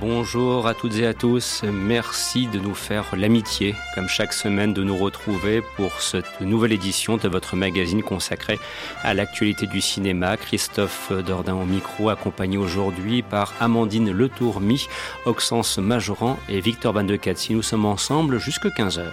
Bonjour à toutes et à tous. Merci de nous faire l'amitié, comme chaque semaine, de nous retrouver pour cette nouvelle édition de votre magazine consacré à l'actualité du cinéma. Christophe Dordain au micro, accompagné aujourd'hui par Amandine Letourmi, Oxens Majoran et Victor Van de. Nous sommes ensemble jusqu'à 15h.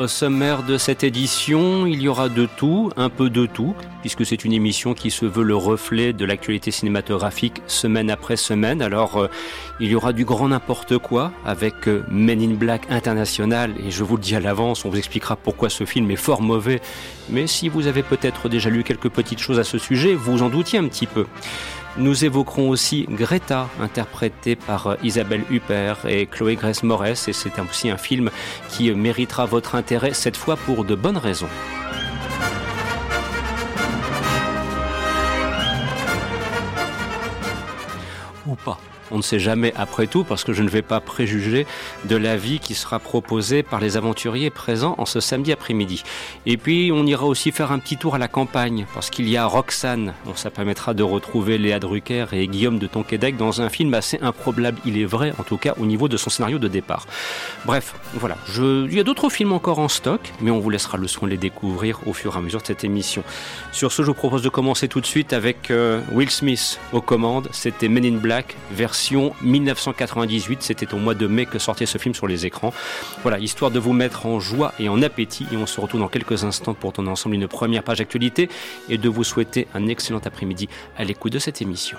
Au sommaire de cette édition, il y aura de tout, un peu de tout, puisque c'est une émission qui se veut le reflet de l'actualité cinématographique semaine après semaine. Alors, euh, il y aura du grand n'importe quoi avec euh, Men in Black International, et je vous le dis à l'avance, on vous expliquera pourquoi ce film est fort mauvais, mais si vous avez peut-être déjà lu quelques petites choses à ce sujet, vous en doutiez un petit peu. Nous évoquerons aussi Greta, interprétée par euh, Isabelle Huppert et Chloé Grace Moretz, et c'est aussi un film qui méritera votre intérêt, cette fois pour de bonnes raisons. Ou pas. On ne sait jamais après tout parce que je ne vais pas préjuger de la vie qui sera proposée par les aventuriers présents en ce samedi après-midi. Et puis on ira aussi faire un petit tour à la campagne parce qu'il y a Roxane. Bon, ça permettra de retrouver Léa Drucker et Guillaume de Tonquédec dans un film assez improbable, il est vrai, en tout cas au niveau de son scénario de départ. Bref, voilà. Il y a d'autres films encore en stock, mais on vous laissera le soin de les découvrir au fur et à mesure de cette émission. Sur ce, je vous propose de commencer tout de suite avec euh, Will Smith aux commandes. C'était Men in Black, 1998. C'était au mois de mai que sortait ce film sur les écrans. Voilà, histoire de vous mettre en joie et en appétit. Et on se retrouve dans quelques instants pour tourner ensemble une première page actualité et de vous souhaiter un excellent après-midi à l'écoute de cette émission.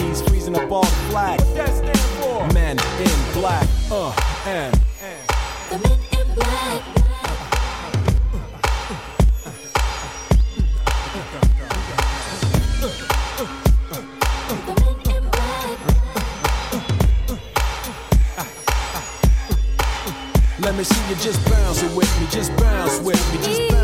my freezing up all the flag. What that stand for? Men in black, uh, and. The men in black. Let me see you just bounce it with me, just bounce with me, just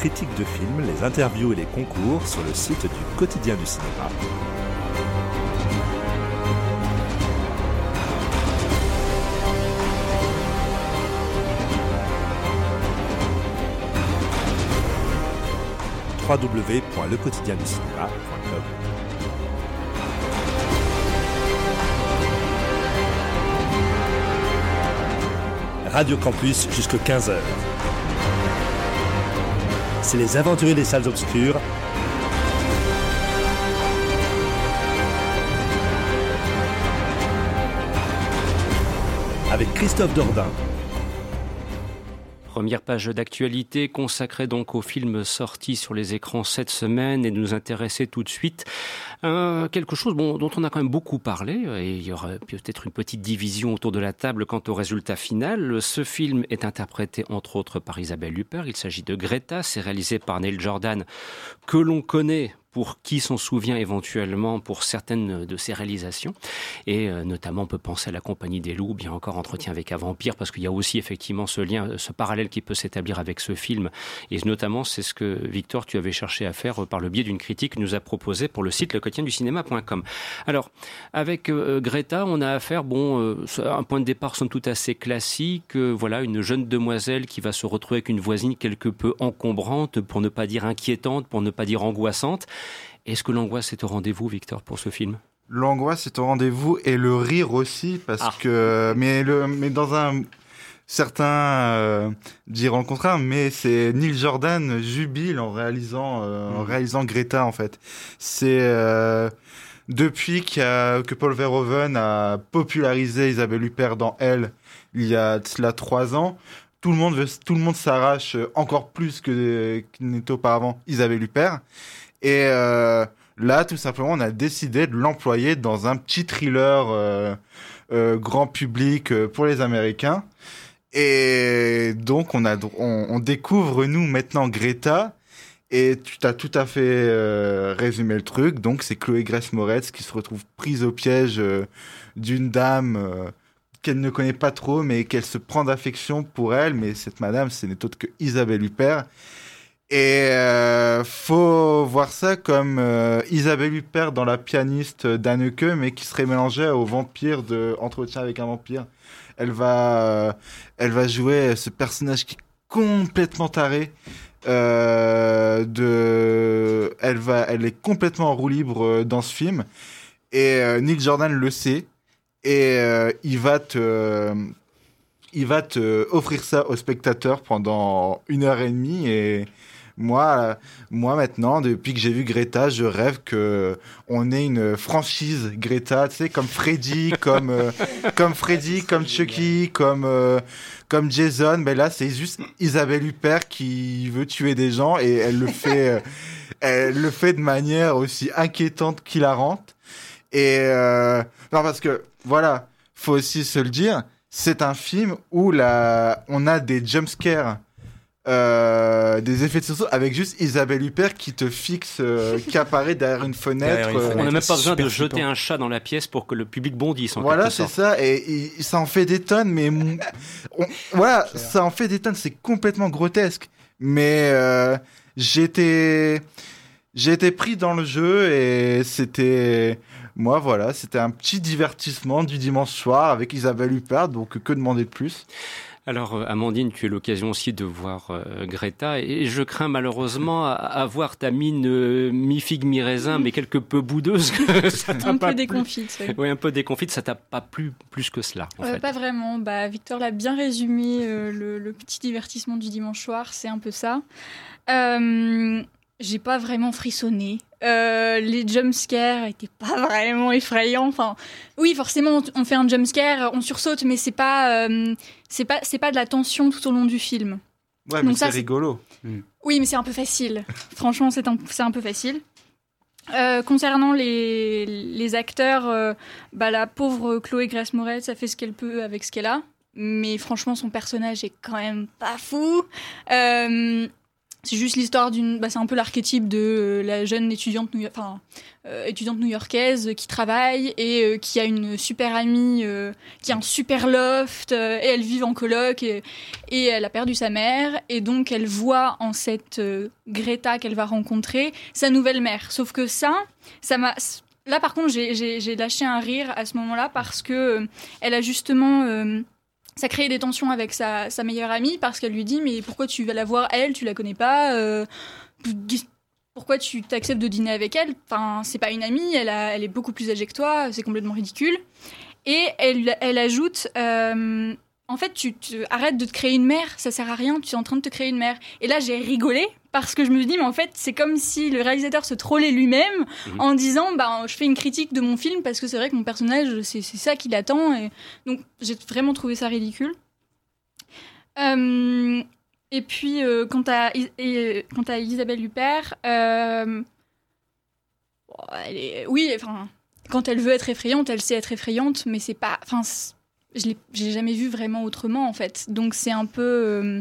Critiques de films, les interviews et les concours sur le site du quotidien du cinéma. www.lequotidienducinéma.com Radio Campus jusqu'à 15h. C'est les aventuriers des salles obscures. Avec Christophe Dordain. Première page d'actualité consacrée donc au film sorti sur les écrans cette semaine et nous intéresser tout de suite à quelque chose dont on a quand même beaucoup parlé et il y aura peut-être une petite division autour de la table quant au résultat final. Ce film est interprété entre autres par Isabelle Huppert. Il s'agit de Greta. C'est réalisé par Neil Jordan que l'on connaît pour qui s'en souvient éventuellement pour certaines de ses réalisations. Et euh, notamment, on peut penser à La Compagnie des Loups, bien encore Entretien avec un vampire, parce qu'il y a aussi effectivement ce lien, ce parallèle qui peut s'établir avec ce film. Et notamment, c'est ce que, Victor, tu avais cherché à faire par le biais d'une critique que nous a proposée pour le site cinéma.com. Alors, avec euh, Greta, on a affaire, bon, euh, un point de départ somme toute assez classique, voilà, une jeune demoiselle qui va se retrouver avec une voisine quelque peu encombrante, pour ne pas dire inquiétante, pour ne pas dire angoissante. Est-ce que l'angoisse est au rendez-vous, Victor, pour ce film? L'angoisse est au rendez-vous et le rire aussi, parce Ah. que mais le mais dans un certains euh, diront le contraire, mais c'est Neil Jordan jubile en réalisant euh, en Mhm. réalisant Greta en fait. C'est euh, depuis a- que Paul Verhoeven a popularisé Isabelle Huppert dans Elle, il y a cela trois ans. Tout le monde veut, tout le monde s'arrache encore plus que qu'il n'était auparavant Isabelle Huppert. Et euh, là, tout simplement, on a décidé de l'employer dans un petit thriller euh, euh, grand public pour les Américains. Et donc, on, découvre, nous, maintenant, Greta. Et tu t'as tout à fait résumé le truc. Donc, c'est Chloé Grace Moretz qui se retrouve prise au piège d'une dame qu'elle ne connaît pas trop, mais qu'elle se prend d'affection pour elle. Mais cette madame, ce n'est autre que Isabelle Huppert. Et euh, faut voir ça comme euh, Isabelle Huppert dans La pianiste d'Anneke, mais qui serait mélangée au vampire de Entretien avec un vampire. Elle va, euh, elle va jouer ce personnage qui est complètement taré. Euh, de, elle va, elle est complètement en roue libre dans ce film. Et Neil Jordan le sait. Et il va te, il va te offrir ça au spectateur pendant une heure et demie et moi, moi maintenant, depuis que j'ai vu Greta, je rêve que on ait une franchise Greta, tu sais, comme Freddy, comme euh, comme Freddy, comme Chucky, comme euh, comme Jason. Mais là, c'est juste Isabelle Huppert qui veut tuer des gens et elle le fait, euh, elle le fait de manière aussi inquiétante qu'hilarante. Et euh, non, parce que voilà, faut aussi se le dire, c'est un film où la, on a des jumpscares euh, des effets de sursaut avec juste Isabelle Huppert qui te fixe, euh, qui apparaît derrière une fenêtre. Derrière une euh, On n'a même pas besoin de jeter flippant. un chat dans la pièce pour que le public bondisse en Voilà, c'est ça, et, ça en fait des tonnes, mais on- voilà, ça en fait des tonnes, c'est complètement grotesque. Mais euh, j'étais, j'ai été pris dans le jeu et c'était, Moi, voilà, c'était un petit divertissement du dimanche soir avec Isabelle Huppert, donc que demander de plus? Alors, euh, Amandine, tu as l'occasion aussi de voir euh, Greta, et je crains malheureusement à, voir ta mine euh, mi-figue, mi-raisin, mais quelque peu boudeuse. un peu déconfite. Oui. un peu déconfite, ça t'a pas plu plus que cela en Pas vraiment. Bah, Victor l'a bien résumé, le, petit divertissement du dimanche soir, c'est un peu ça. J'ai pas vraiment frissonné. Euh, les jumpscares étaient pas vraiment effrayants. Enfin, oui, forcément, on fait un jumpscare, on sursaute, mais c'est pas, euh, c'est pas, c'est pas de la tension tout au long du film. Ouais, mais c'est rigolo. Hmm. Oui, mais c'est un peu facile. Franchement, c'est un, c'est un peu facile. Euh, concernant les, les acteurs, bah, la pauvre Chloé Grace Moretz, ça fait ce qu'elle peut avec ce qu'elle a. Mais franchement, son personnage est quand même pas fou. C'est juste l'histoire d'une. Bah, c'est un peu l'archétype de euh, la jeune étudiante, new euh, new-yorkaise qui travaille et euh, qui a une super amie, qui a un super loft, et elle vit en coloc et, et, elle a perdu sa mère. Et donc elle voit en cette Greta qu'elle va rencontrer sa nouvelle mère. Sauf que ça, ça m'a. Là par contre, j'ai lâché un rire à ce moment-là parce que elle a justement ça crée des tensions avec sa, meilleure amie parce qu'elle lui dit mais pourquoi tu vas la voir elle? Tu la connais pas euh, pourquoi tu t'acceptes de dîner avec elle? Enfin c'est pas une amie elle, elle est beaucoup plus âgée que toi c'est complètement ridicule. Et elle, elle ajoute euh, en fait, tu, arrêtes de te créer une mère, ça sert à rien, tu es en train de te créer une mère. Et là, j'ai rigolé parce que je me dit, mais en fait, c'est comme si le réalisateur se trollait lui-même mhm. en disant, bah, je fais une critique de mon film parce que c'est vrai que mon personnage, c'est ça qu'il attend. Et donc, j'ai vraiment trouvé ça ridicule. Euh, et puis, euh, quant, à, quant à Isabelle Huppert, euh, oui, enfin, quand elle veut être effrayante, elle sait être effrayante, mais c'est pas, enfin, je l'ai jamais vu vraiment autrement en fait. Donc c'est un peu, euh,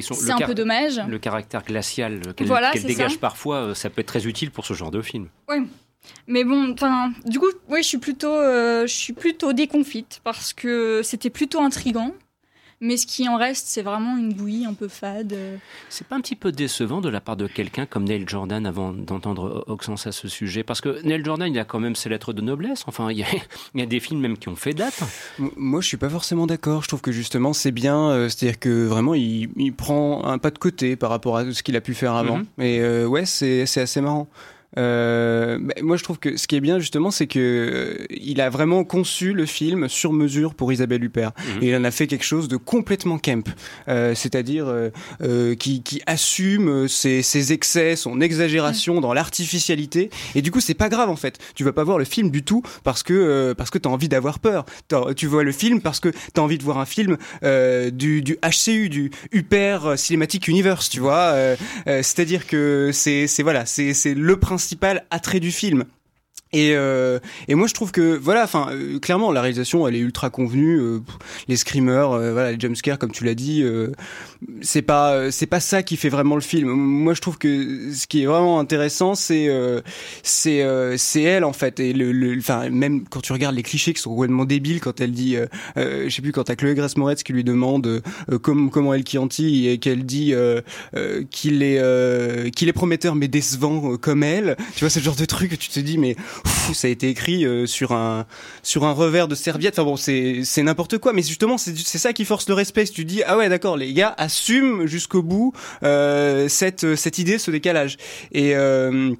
c'est un peu dommage. Le caractère glacial qu'elle dégage parfois, euh, ça peut être très utile pour ce genre de film. Oui. Mais bon, du coup, oui, je suis plutôt, euh, je suis plutôt déconfite parce que c'était plutôt intrigant. Mais ce qui en reste, c'est vraiment une bouillie un peu fade. C'est pas un petit peu décevant de la part de quelqu'un comme Neil Jordan avant d'entendre Oxens à ce sujet? Parce que Neil Jordan, il a quand même ses lettres de noblesse. Enfin, il y a, des films même qui ont fait date. Moi, je suis pas forcément d'accord. Je trouve que justement, c'est bien. Euh, c'est-à-dire que vraiment, il, prend un pas de côté par rapport à ce qu'il a pu faire avant. Mais mhm. euh, ouais, c'est assez marrant. Euh, moi, je trouve que ce qui est bien justement, c'est que euh, il a vraiment conçu le film sur mesure pour Isabelle Huppert, mhm. et il en a fait quelque chose de complètement camp, euh, c'est-à-dire euh, euh, qui, qui, assume ses, ses, excès, son exagération dans l'artificialité, et du coup, c'est pas grave en fait. Tu vas pas voir le film du tout parce que parce que t'as envie d'avoir peur. Tu vois le film parce que t'as envie de voir un film du, du HCU, du Huppert Cinematic Universe, tu vois. c'est-à-dire que c'est c'est voilà, c'est c'est le principe principal attrait du film. Et, euh, et moi je trouve que voilà, enfin euh, clairement la réalisation elle est ultra convenue. Euh, les screamers, euh, voilà, les jumpscares comme tu l'as dit, c'est pas c'est pas ça qui fait vraiment le film. Moi je trouve que ce qui est vraiment intéressant c'est c'est c'est elle en fait et le enfin même quand tu regardes les clichés qui sont complètement débiles quand elle dit je sais plus quand t'as Chloé Grace Moretz qui lui demande comment comment elle Chianti et qu'elle dit qu'il est qu'il est prometteur mais décevant comme elle. Tu vois ce genre de truc que tu te dis mais ça a été écrit euh, sur un sur un revers de serviette. Enfin bon, c'est c'est n'importe quoi. Mais justement, c'est c'est ça qui force le respect. Si tu dis ah ouais d'accord, les gars assument jusqu'au bout euh, cette cette idée, ce décalage. Et euh,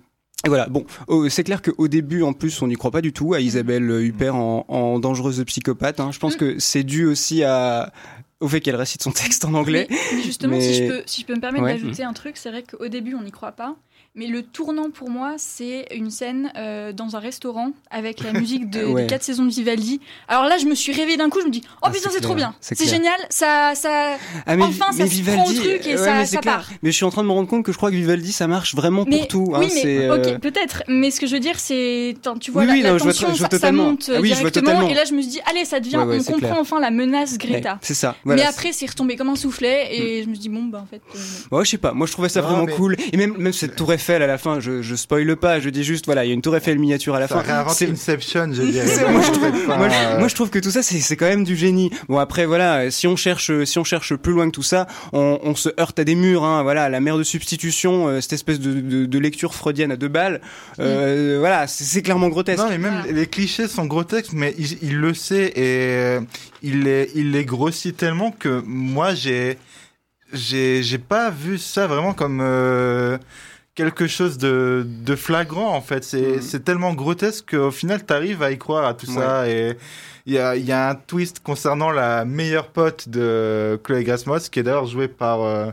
et voilà, bon, c'est clair qu'au début, en plus, on n'y croit pas du tout à Isabelle Huppert en, en dangereuse psychopathe. Hein. Je pense mm. que c'est dû aussi à, au fait qu'elle récite son texte en anglais. Mais, justement, si, je peux, si je peux me permettre d'ajouter un truc, c'est vrai qu'au début, on n'y croit pas. Mais le tournant pour moi, c'est une scène euh, dans un restaurant avec la musique de, des quatre saisons de Vivaldi. Alors là, je me suis rêvé d'un coup, je me dis, oh ah, putain, c'est trop bien, c'est génial, ça, ça, ah, enfin, ça se prend au truc et ça, ça part. Mais je suis en train de me rendre compte que je crois que Vivaldi, ça marche vraiment pour tout. Hein, oui, mais ok, euh, peut-être. Mais ce que je veux dire, c'est, tu vois, la, la tension, ça, monte ah directement. Et là, je me suis dit, allez, ça devient, on comprend enfin la menace Greta. C'est ça. Voilà, mais après, c'est retombé comme un soufflet et je me suis dit, bon, bah en fait. euh, non. Ouais, je sais pas. Moi, je trouvais ça vraiment mais- cool. Et même, même cette tour Eiffel à la fin, je, je spoile pas. Je dis juste, voilà, il y a une tour Eiffel miniature à la Ça fin. C'est- Inception, je dirais. Moi, je trouve, Enfin, moi, je- euh, moi, je trouve que tout ça, c'est quand même du génie. Bon, après, voilà, si on cherche, si on cherche plus loin que tout ça, on, on se heurte à des murs. Hein, voilà, la mère de substitution, euh, cette espèce de, de, de lecture freudienne à deux balles. Euh, Voilà, c'est clairement grotesque. Non, mais même Voilà. les clichés sont grotesques, mais il, il le sait et il les, il les grossit tellement que moi, j'ai, j'ai, j'ai pas vu ça vraiment comme euh, quelque chose de, de flagrant, en fait. C'est, c'est tellement grotesque qu'au final, t'arrives à y croire à tout ça et il y a, y a un twist concernant la meilleure pote de Chloé Moretz, qui est d'ailleurs jouée par euh,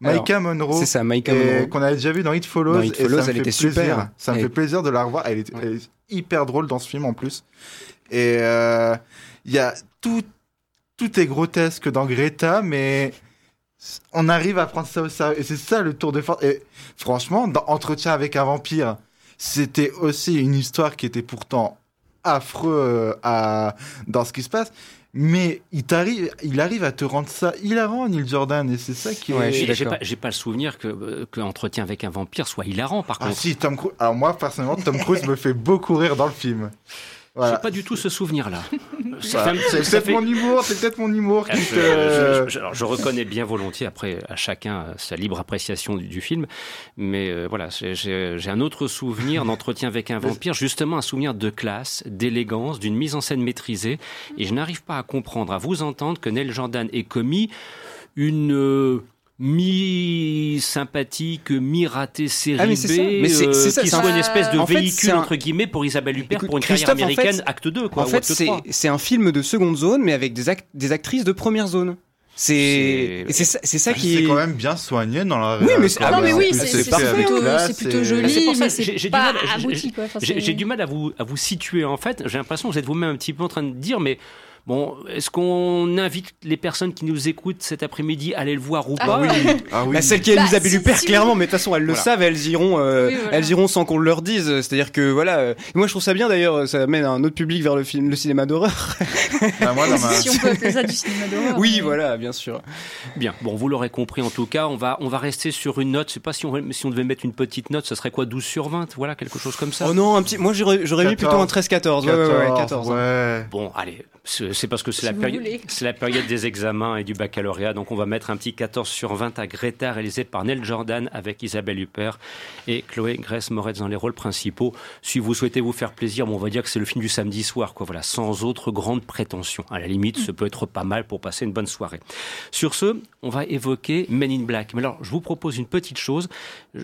Maïka Monroe. C'est ça, Maïka et Monroe. qu'on avait déjà vu dans It Follows. Dans It et Follows, ça me elle fait était plaisir. super. Ça me fait plaisir de la revoir. Elle est, Ouais. elle est hyper drôle dans ce film en plus. Et euh, il y a tout, tout est grotesque dans Greta, mais on arrive à prendre ça au sérieux. Et c'est ça le tour de force. Et franchement, dans Entretien avec un vampire, c'était aussi une histoire qui était pourtant affreux euh, à, dans ce qui se passe. Mais il, t'arrive, il arrive à te rendre ça hilarant, Neil Jordan, et c'est ça qui Ouais, est... J'ai pas, j'ai pas le souvenir que, euh, que Entretien avec un vampire soit hilarant, par Ah contre. si, Tom Cruise. Alors moi, personnellement, Tom Cruise me fait beaucoup rire dans le film. J'ai pas du tout ce souvenir-là. Voilà. fait- C'est peut-être fait- mon humour, c'est peut-être mon humour qui Je, te... je- je- alors, je reconnais bien volontiers, après à chacun euh, sa libre appréciation du, du film, mais euh, voilà, j'ai- un autre souvenir d'entretien avec un vampire, justement un souvenir de classe, d'élégance, d'une mise en scène maîtrisée, et je n'arrive pas à comprendre, à vous entendre que Neil Jordan ait commis une euh, mi-sympathique, mi-ratée série Ah, mais c'est ça. B, Mais c'est- euh, c'est ça, qui soit un- une espèce de En véhicule, un- entre guillemets, pour Isabelle Huppert Écoute, pour une carrière Christophe, en fait, américaine, acte 2, quoi, en fait, c'est 3. c'est un film de seconde zone, mais avec des, act- des actrices de première zone. C'est C'est- ça, Ah, qui c'est est. quand même bien soigné dans la Oui, mais ah non, mais oui, c'est plutôt, c'est plutôt joli, C'est pour ça mais c'est j'ai du pas abouti, quoi. J'ai du mal à vous, à vous situer en fait. J'ai l'impression que vous êtes vous-même un petit peu en train de dire, mais bon, est-ce qu'on invite les personnes qui nous écoutent cet après-midi à aller le voir ou Ah pas oui. Ah oui. Bah, celles qui aiment Bah, Isabelle si- Huppert, si clairement, mais de toute façon, elles le Voilà. savent, elles iront, euh, Oui, voilà. elles iront sans qu'on leur dise. C'est-à-dire que voilà, euh, moi je trouve ça bien d'ailleurs, ça amène un autre public vers le film, le cinéma d'horreur. Bah, ma- Si on peut appeler ça du cinéma d'horreur. oui, mais- voilà, bien sûr. Bien, bon, vous l'aurez compris en tout cas, on va, on va rester sur une note. Je sais pas si on, si on devait mettre une petite note, ce serait quoi 12 sur 20 Voilà, quelque chose comme ça Oh non, un petit, moi j'aurais j'aurais mis plutôt un 13-14. Ouais, ouais, ouais, 14. hein. ouais. Bon, allez, c'est c'est parce que c'est Si la, période- la des examens et du baccalauréat, donc on va mettre un petit 14 sur 20 à Greta, réalisé par Neil Jordan avec Isabelle Huppert et Chloé Grace Moretz dans les rôles principaux. Si vous souhaitez vous faire plaisir, bon, on va dire que c'est le film du samedi soir, quoi, voilà, sans autre grande prétention. À la limite, ce peut être pas mal pour passer une bonne soirée. Sur ce, on va évoquer Men in Black. Mais alors, je vous propose une petite chose,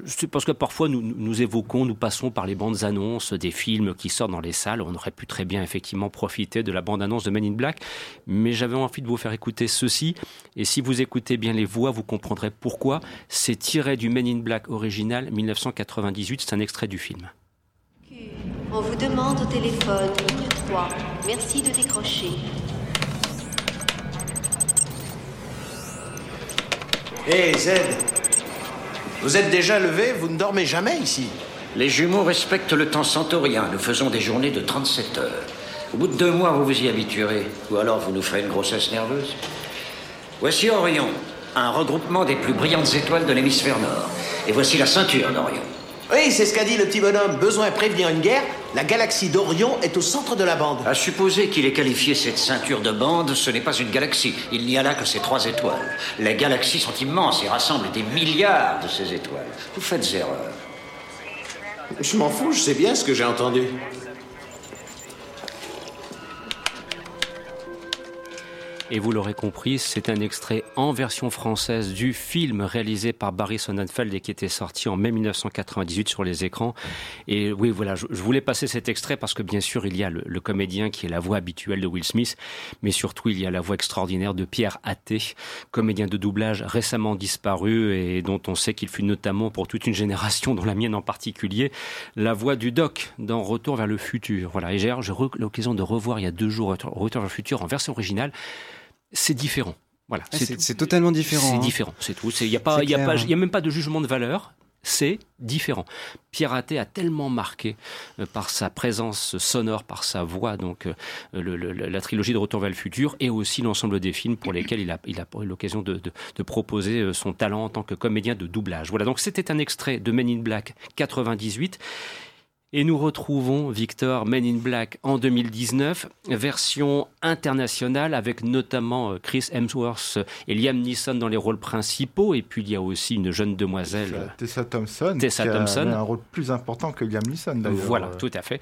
C'est parce que parfois nous, nous évoquons, nous passons par les bandes annonces des films qui sortent dans les salles. On aurait pu très bien effectivement profiter de la bande annonce de Men in Black, mais j'avais envie de vous faire écouter ceci. Et si vous écoutez bien les voix, vous comprendrez pourquoi. C'est tiré du Men in Black original 1998. C'est un extrait du film. On vous demande au téléphone, ligne 3. Merci de décrocher. Hé, Z Vous êtes déjà levé Vous ne dormez jamais ici Les jumeaux respectent le temps centaurien. Nous faisons des journées de 37 heures. Au bout de deux mois, vous vous y habituerez. Ou alors vous nous ferez une grossesse nerveuse. Voici Orion, un regroupement des plus brillantes étoiles de l'hémisphère nord. Et voici la ceinture d'Orion. Oui, c'est ce qu'a dit le petit bonhomme. Besoin de prévenir une guerre La galaxie d'Orion est au centre de la bande. À supposer qu'il ait qualifié cette ceinture de bande, ce n'est pas une galaxie. Il n'y a là que ces trois étoiles. Les galaxies sont immenses et rassemblent des milliards de ces étoiles. Vous faites erreur. Je m'en fous, je sais bien ce que j'ai entendu. Et vous l'aurez compris, c'est un extrait en version française du film réalisé par Barry Sonnenfeld et qui était sorti en mai 1998 sur les écrans. Et oui, voilà, je, voulais passer cet extrait parce que bien sûr, il y a le, le, comédien qui est la voix habituelle de Will Smith, mais surtout, il y a la voix extraordinaire de Pierre Atté, comédien de doublage récemment disparu et dont on sait qu'il fut notamment pour toute une génération, dont la mienne en particulier, la voix du Doc dans Retour vers le futur. Voilà, et j'ai eu l'occasion de revoir il y a deux jours Retour vers le futur en version originale c'est différent. Voilà, c'est totalement différent. C'est hein. différent, c'est tout. Il n'y a, pas, y a, pas, y a même pas de jugement de valeur. c'est différent. Piraté a tellement marqué euh, par sa présence sonore, par sa voix, donc euh, le, le, la trilogie de Retour vers le futur et aussi l'ensemble des films pour lesquels il a, il a eu l'occasion de, de, de, proposer euh, son talent en tant que comédien de doublage. Voilà, donc c'était un extrait de Men in Black 98. Et nous retrouvons Victor Men in Black en 2019, version internationale avec notamment euh, Chris Hemsworth et Liam Neeson dans les rôles principaux. Et puis il y a aussi une jeune demoiselle. Tessa Thompson. Tessa qui Thompson. A un rôle plus important que Liam Neeson d'ailleurs. Voilà, tout à fait.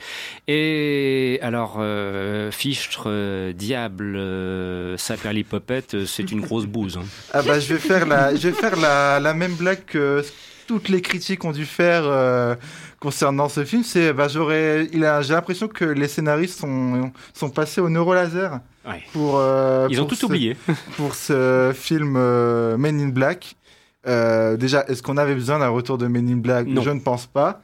Et alors, euh, Fichtre, euh, Diable, euh, Saperlipopette, c'est une grosse bouse. Hein. Ah bah je vais faire la, je vais faire la, la même blague que toutes les critiques ont dû faire euh, concernant ce film, c'est bah, j'aurais, il a, j'ai l'impression que les scénaristes sont, sont passés au neurolaser Ouais. pour. euh, Ils ont tout ce- oublié. pour ce film euh, Men in Black. Déjà, est-ce qu'on avait besoin d'un retour de Men in Black? Non. Je ne pense pas.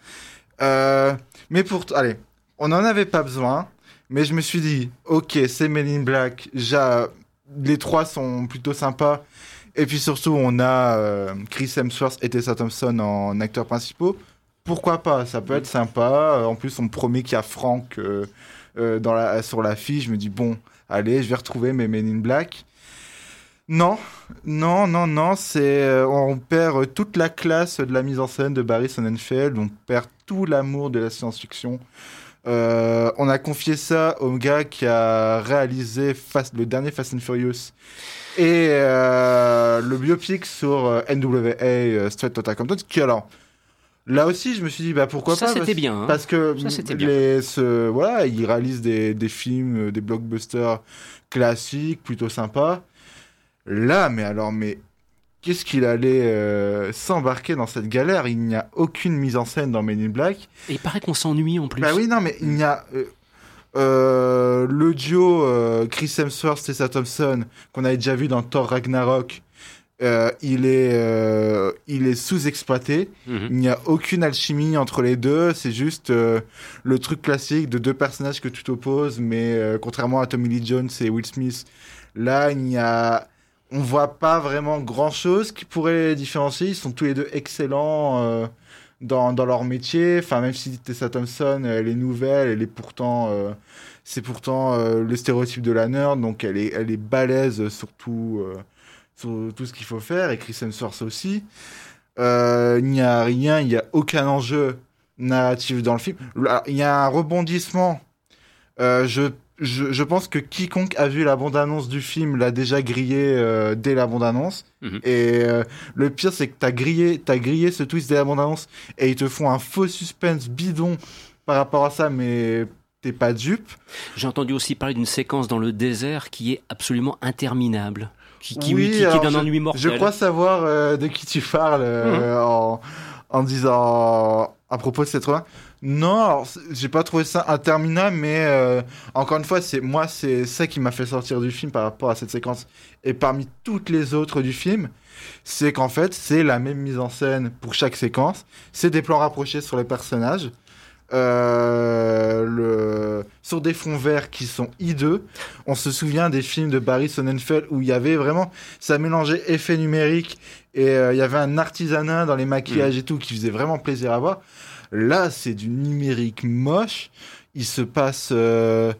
Mais pour, allez, on n'en avait pas besoin. Mais je me suis dit, ok, c'est Men in Black. Les trois sont plutôt sympas. Et puis surtout, on a euh, Chris Hemsworth et Tessa Thompson en acteurs principaux. Pourquoi pas? Ça peut être sympa. Euh, En plus, on promet qu'il y a Frank euh, dans la, sur l'affiche. Je me dis, bon, allez, je vais retrouver mes in Black. Non, non, non, non, c'est on perd toute la classe de la mise en scène de Barry Sonnenfeld, on perd tout l'amour de la science-fiction. Euh, on a confié ça au gars qui a réalisé Fast- le dernier Fast and Furious et euh, le biopic sur euh, NWA Straight Outta Compton, qui alors là aussi je me suis dit bah pourquoi Ça, pas c'était parce- bien, hein. parce que Ça, les, ce, voilà il réalise des, des films, des blockbusters classiques plutôt sympas. Là, mais alors, mais qu'est-ce qu'il allait euh, s'embarquer dans cette galère? Il n'y a aucune mise en scène dans Men in Black. Et il paraît qu'on s'ennuie en plus. Bah oui, non, mais il y a euh, euh, le duo Chris Hemsworth Tessa Thompson qu'on avait déjà vu dans Thor Ragnarok. il est, il est sous-exploité. Mhm. Il n'y a aucune alchimie entre les deux. C'est juste le truc classique de deux personnages que tu t'opposes, mais contrairement à Tommy Lee Jones et Will Smith, là, il y a, on voit pas vraiment grand chose qui pourrait les différencier. Ils sont tous les deux excellents euh, dans, dans leur métier. Enfin, même si Tessa Thompson, elle est nouvelle, elle est pourtant, euh, c'est pourtant euh, le stéréotype de la nerd, donc elle est, elle est balèze sur tout, ce qu'il faut faire. Et Chris Hemsworth aussi. Il n'y a rien, il n'y a aucun enjeu narratif dans le film. Il y a un rebondissement. Je, je, je pense que quiconque a vu la bande-annonce du film l'a déjà grillé euh, dès la bande-annonce. Mhm. Et euh, le pire, c'est que t'as grillé, t'as grillé ce twist dès la bande-annonce et ils te font un faux suspense bidon par rapport à ça, mais t'es pas dupe. J'ai entendu aussi parler d'une séquence dans le désert qui est absolument interminable. Qui, qui, Oui, qui, qui alors donne je- un ennui mortel. Je crois savoir euh, de qui tu parles euh, en, en disant à propos de cette fin. Non, j'ai pas trouvé ça interminable, mais euh, encore une fois, c'est moi, c'est ça qui m'a fait sortir du film par rapport à cette séquence. Et parmi toutes les autres du film, c'est qu'en fait, c'est la même mise en scène pour chaque séquence. C'est des plans rapprochés sur les personnages. Euh, le... sur des fonds verts qui sont hideux. On se souvient des films de Barry Sonnenfeld où il y avait vraiment, ça mélangeait effets numériques et euh, il y avait un artisanat dans les maquillages et tout qui faisait vraiment plaisir à voir. Là, c'est du numérique moche. Il se passe, euh,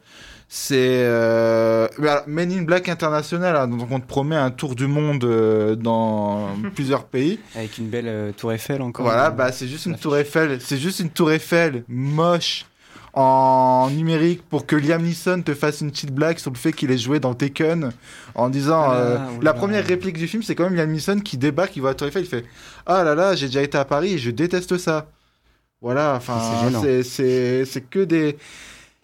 c'est euh, mais alors, Men in Black International, hein, donc on te promet un tour du monde euh, dans plusieurs pays. Avec une belle euh, tour Eiffel encore. Voilà, bah c'est juste une tour Eiffel, c'est juste une tour Eiffel moche en numérique pour que Liam Neeson te fasse une petite blague sur le fait qu'il est joué dans Taken en disant Ah là, euh, oh la là. première réplique du film c'est quand même Liam Neeson qui débarque, il voit la tour Eiffel, il fait ah là là j'ai déjà été à Paris et je déteste ça. Voilà, enfin C'est que des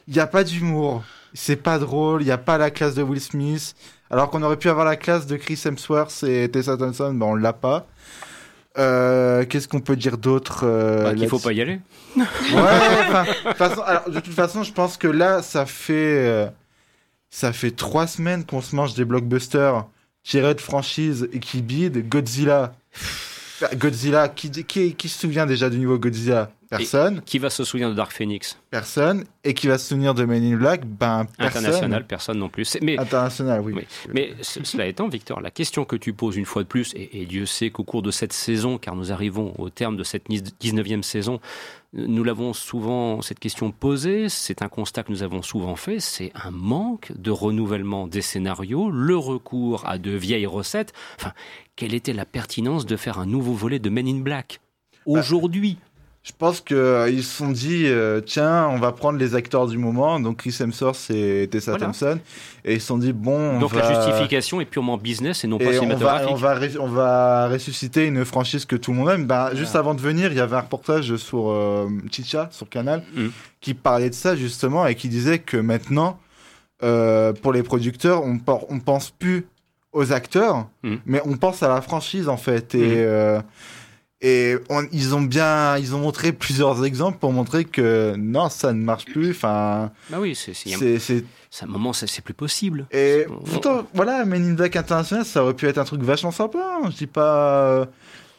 il y a pas d'humour, c'est pas drôle, il y a pas la classe de Will Smith. Alors qu'on aurait pu avoir la classe de Chris Hemsworth et Tessa Thompson, ben on l'a pas. Euh, Qu'est-ce qu'on peut dire d'autre euh, Bah, qu'il faut pas y aller. Ouais, de toute façon, alors, de toute façon, je pense que là, ça fait, euh, ça fait trois semaines qu'on se mange des blockbusters tirés de franchises et qui bident. Godzilla. Godzilla, qui, qui, qui se souvient déjà du niveau Godzilla? Personne. qui va se souvenir de Dark Phoenix? Personne. Et qui va se souvenir de Men in Black? Ben, personne. International, personne non plus. Mais, International, oui. Mais cela étant, Victor, la question que tu poses une fois de plus, et, Dieu sait qu'au cours de cette saison, car nous arrivons au terme de cette 19e saison, nous l'avons souvent, cette question posée, c'est un constat que nous avons souvent fait, c'est un manque de renouvellement des scénarios, le recours à de vieilles recettes. Enfin, quelle était la pertinence de faire un nouveau volet de Men in Black? Bah, aujourd'hui je pense qu'ils euh, se sont dit, euh, tiens, on va prendre les acteurs du moment, donc Chris Hemsworth et Tessa Thompson, et ils se sont dit, bon, on donc la justification est purement business et non pas cinématographique. On va, on va, ressusciter une franchise que tout le monde aime. Ben, Juste avant de venir, il y avait un reportage sur euh, Chicha, sur Canal, mm. qui parlait de ça justement et qui disait que maintenant, pour les producteurs, on, on pense plus aux acteurs, mm. mais on pense à la franchise en fait. Et. Mm. Et ils ont bien, ils ont montré plusieurs exemples pour montrer que non, ça ne marche plus. Enfin, bah oui, c'est c'est un moment, c'est plus possible. Et pourtant, voilà, Men in Black International, ça aurait pu être un truc vachement sympa. Hein. Je dis pas,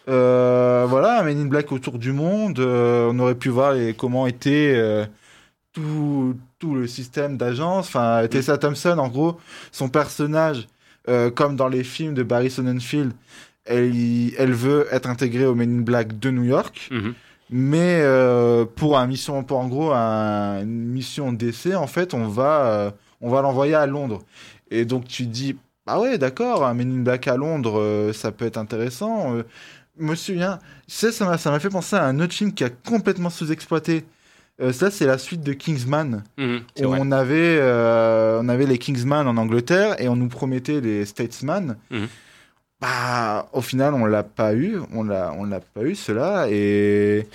euh, voilà, Men in Black autour du monde. Euh, on aurait pu voir les, comment était euh, tout, tout le système d'agence. Enfin, Tessa Thompson, en gros, son personnage, comme dans les films de Barry Sonnenfeld elle, elle veut être intégrée au Men in Black de New York. Mhm. Mais euh, pour un mission, pour en gros une mission d'essai, en fait, on va, euh, on va l'envoyer à Londres. Et donc tu dis, ah ouais, d'accord, un Men in Black à Londres, euh, ça peut être intéressant. Monsieur, hein, ça m'a, ça m'a fait penser à un autre film qui a complètement sous-exploité. ça, c'est la suite de Kingsman. Mhm, où on avait, on avait les Kingsman en Angleterre et on nous promettait les Statesman. Mhm. Bah, au final, on l'a pas eu. On l'a, on l'a pas eu, cela. Et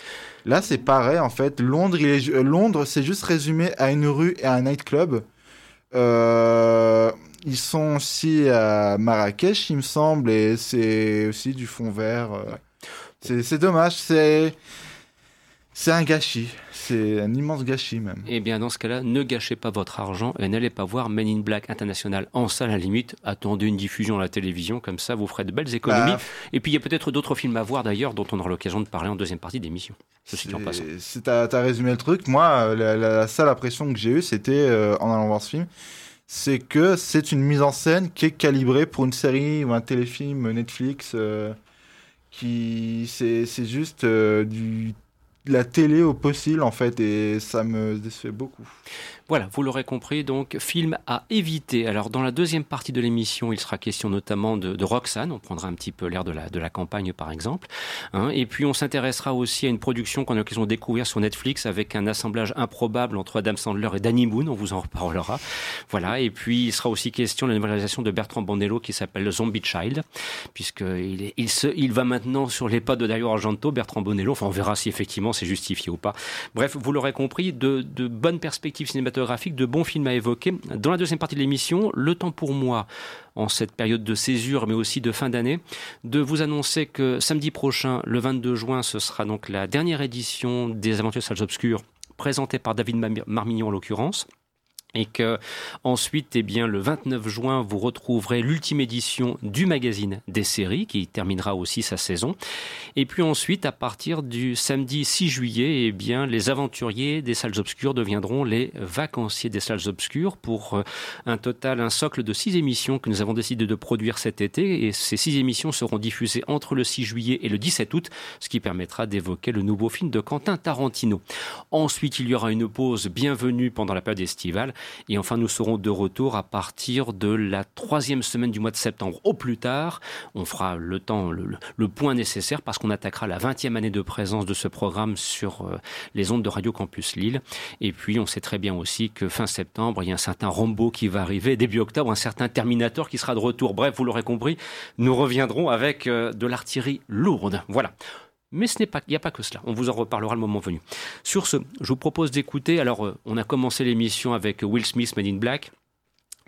là, c'est pareil, en fait. Londres, il est, Londres, c'est juste résumé à une rue et à un nightclub. Euh, ils sont aussi à Marrakech, il me semble, et c'est aussi du fond vert. C'est, c'est dommage. C'est, c'est un gâchis. C'est un immense gâchis même. Eh bien, dans ce cas-là, ne gâchez pas votre argent et n'allez pas voir Men in Black International en salle à la limite. Attendez une diffusion à la télévision, comme ça vous ferez de belles économies. Bah, et puis il y a peut-être d'autres films à voir d'ailleurs dont on aura l'occasion de parler en deuxième partie d'émission. Ceci en passant. Tu as, résumé le truc. Moi, la, seule impression que j'ai eue, c'était euh, en allant voir ce film c'est que c'est une mise en scène qui est calibrée pour une série ou un téléfilm Netflix. Euh, qui c'est juste euh, du la télé au possible en fait et ça me déçoit beaucoup. Voilà, vous l'aurez compris, donc film à éviter. Alors dans la deuxième partie de l'émission, il sera question notamment de, Roxane, on prendra un petit peu l'air de la, de la campagne par exemple, hein. et puis on s'intéressera aussi à une production qu'on a l'occasion de découvrir sur Netflix avec un assemblage improbable entre Adam Sandler et Danny Moon, on vous en reparlera. Voilà, et puis il sera aussi question de la nouvelle réalisation de Bertrand Bonello qui s'appelle Zombie Child, puisqu'il il, se, il va maintenant sur les pas de Dario Argento, Bertrand Bonello, enfin on verra si effectivement c'est justifié ou pas. Bref, vous l'aurez compris, de, de bonnes perspectives cinématographiques de bons films à évoquer. Dans la deuxième partie de l'émission, le temps pour moi, en cette période de césure, mais aussi de fin d'année, de vous annoncer que samedi prochain, le 22 juin, ce sera donc la dernière édition des Aventures Salles Obscures, présentée par David Marmignon en l'occurrence et que ensuite, eh bien, le 29 juin, vous retrouverez l'ultime édition du magazine des séries qui terminera aussi sa saison. Et puis ensuite, à partir du samedi 6 juillet, eh bien, les aventuriers des salles obscures deviendront les vacanciers des salles obscures pour euh, un total, un socle de six émissions que nous avons décidé de produire cet été. Et ces six émissions seront diffusées entre le 6 juillet et le 17 août, ce qui permettra d'évoquer le nouveau film de Quentin Tarantino. Ensuite, il y aura une pause bienvenue pendant la période estivale et enfin, nous serons de retour à partir de la troisième semaine du mois de septembre au plus tard. On fera le temps, le, point nécessaire parce qu'on attaquera la 20e année de présence de ce programme sur euh, les ondes de Radio Campus Lille. Et puis, on sait très bien aussi que fin septembre, il y a un certain Rambo qui va arriver. Début octobre, un certain Terminator qui sera de retour. Bref, vous l'aurez compris, nous reviendrons avec euh, de l'artillerie lourde. Voilà. Mais ce n'est pas, il n'y a pas que cela. On vous en reparlera le moment venu. Sur ce, je vous propose d'écouter. Alors, euh, on a commencé l'émission avec Will Smith, Made in Black.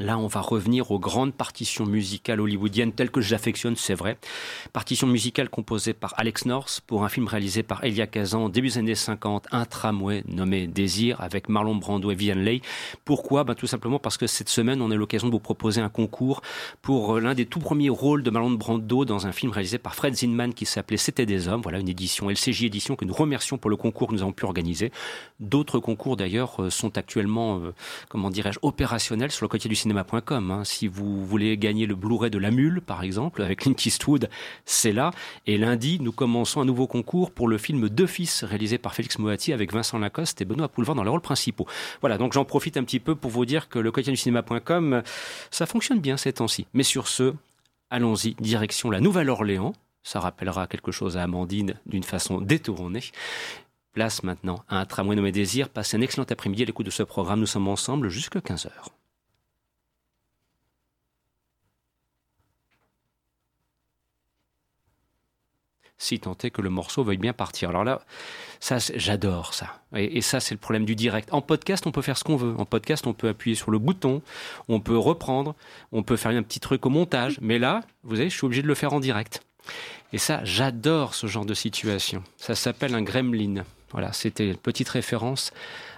Là, on va revenir aux grandes partitions musicales hollywoodiennes telles que j'affectionne, c'est vrai. Partitions musicales composées par Alex North pour un film réalisé par Elia Kazan début des années 50, un tramway nommé Désir avec Marlon Brando et Vivian Leigh. Pourquoi? Ben, Tout simplement parce que cette semaine, on a l'occasion de vous proposer un concours pour euh, l'un des tout premiers rôles de Marlon Brando dans un film réalisé par Fred Zinman qui s'appelait C'était des hommes. Voilà une édition LCJ édition que nous remercions pour le concours que nous avons pu organiser. D'autres concours d'ailleurs euh, sont actuellement, euh, comment dirais-je, opérationnels sur le côté du cinéma cinéma.com. Hein. Si vous voulez gagner le Blu-ray de La Mule, par exemple, avec Clint Eastwood, c'est là. Et lundi, nous commençons un nouveau concours pour le film Deux fils, réalisé par Félix Moati avec Vincent Lacoste et Benoît Poulevard dans les rôles principaux. Voilà, donc j'en profite un petit peu pour vous dire que le quotidien du cinéma.com, ça fonctionne bien ces temps-ci. Mais sur ce, allons-y, direction la Nouvelle-Orléans. Ça rappellera quelque chose à Amandine d'une façon détournée. Place maintenant à un tramway nommé Désir. Passez un excellent après-midi à l'écoute de ce programme. Nous sommes ensemble jusqu'à 15h. Si tant est que le morceau veuille bien partir. Alors là, ça, j'adore ça. Et, ça, c'est le problème du direct. En podcast, on peut faire ce qu'on veut. En podcast, on peut appuyer sur le bouton, on peut reprendre, on peut faire un petit truc au montage. Mais là, vous savez, je suis obligé de le faire en direct. Et ça, j'adore ce genre de situation. Ça s'appelle un gremlin. Voilà, c'était une petite référence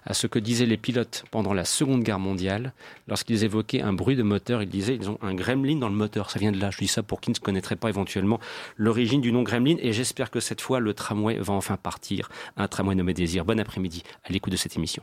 à ce que disaient les pilotes pendant la Seconde Guerre mondiale. Lorsqu'ils évoquaient un bruit de moteur, ils disaient ils ont un gremlin dans le moteur. Ça vient de là. Je dis ça pour qui ne connaîtrait pas éventuellement l'origine du nom gremlin. Et j'espère que cette fois, le tramway va enfin partir. Un tramway nommé Désir. Bon après-midi à l'écoute de cette émission.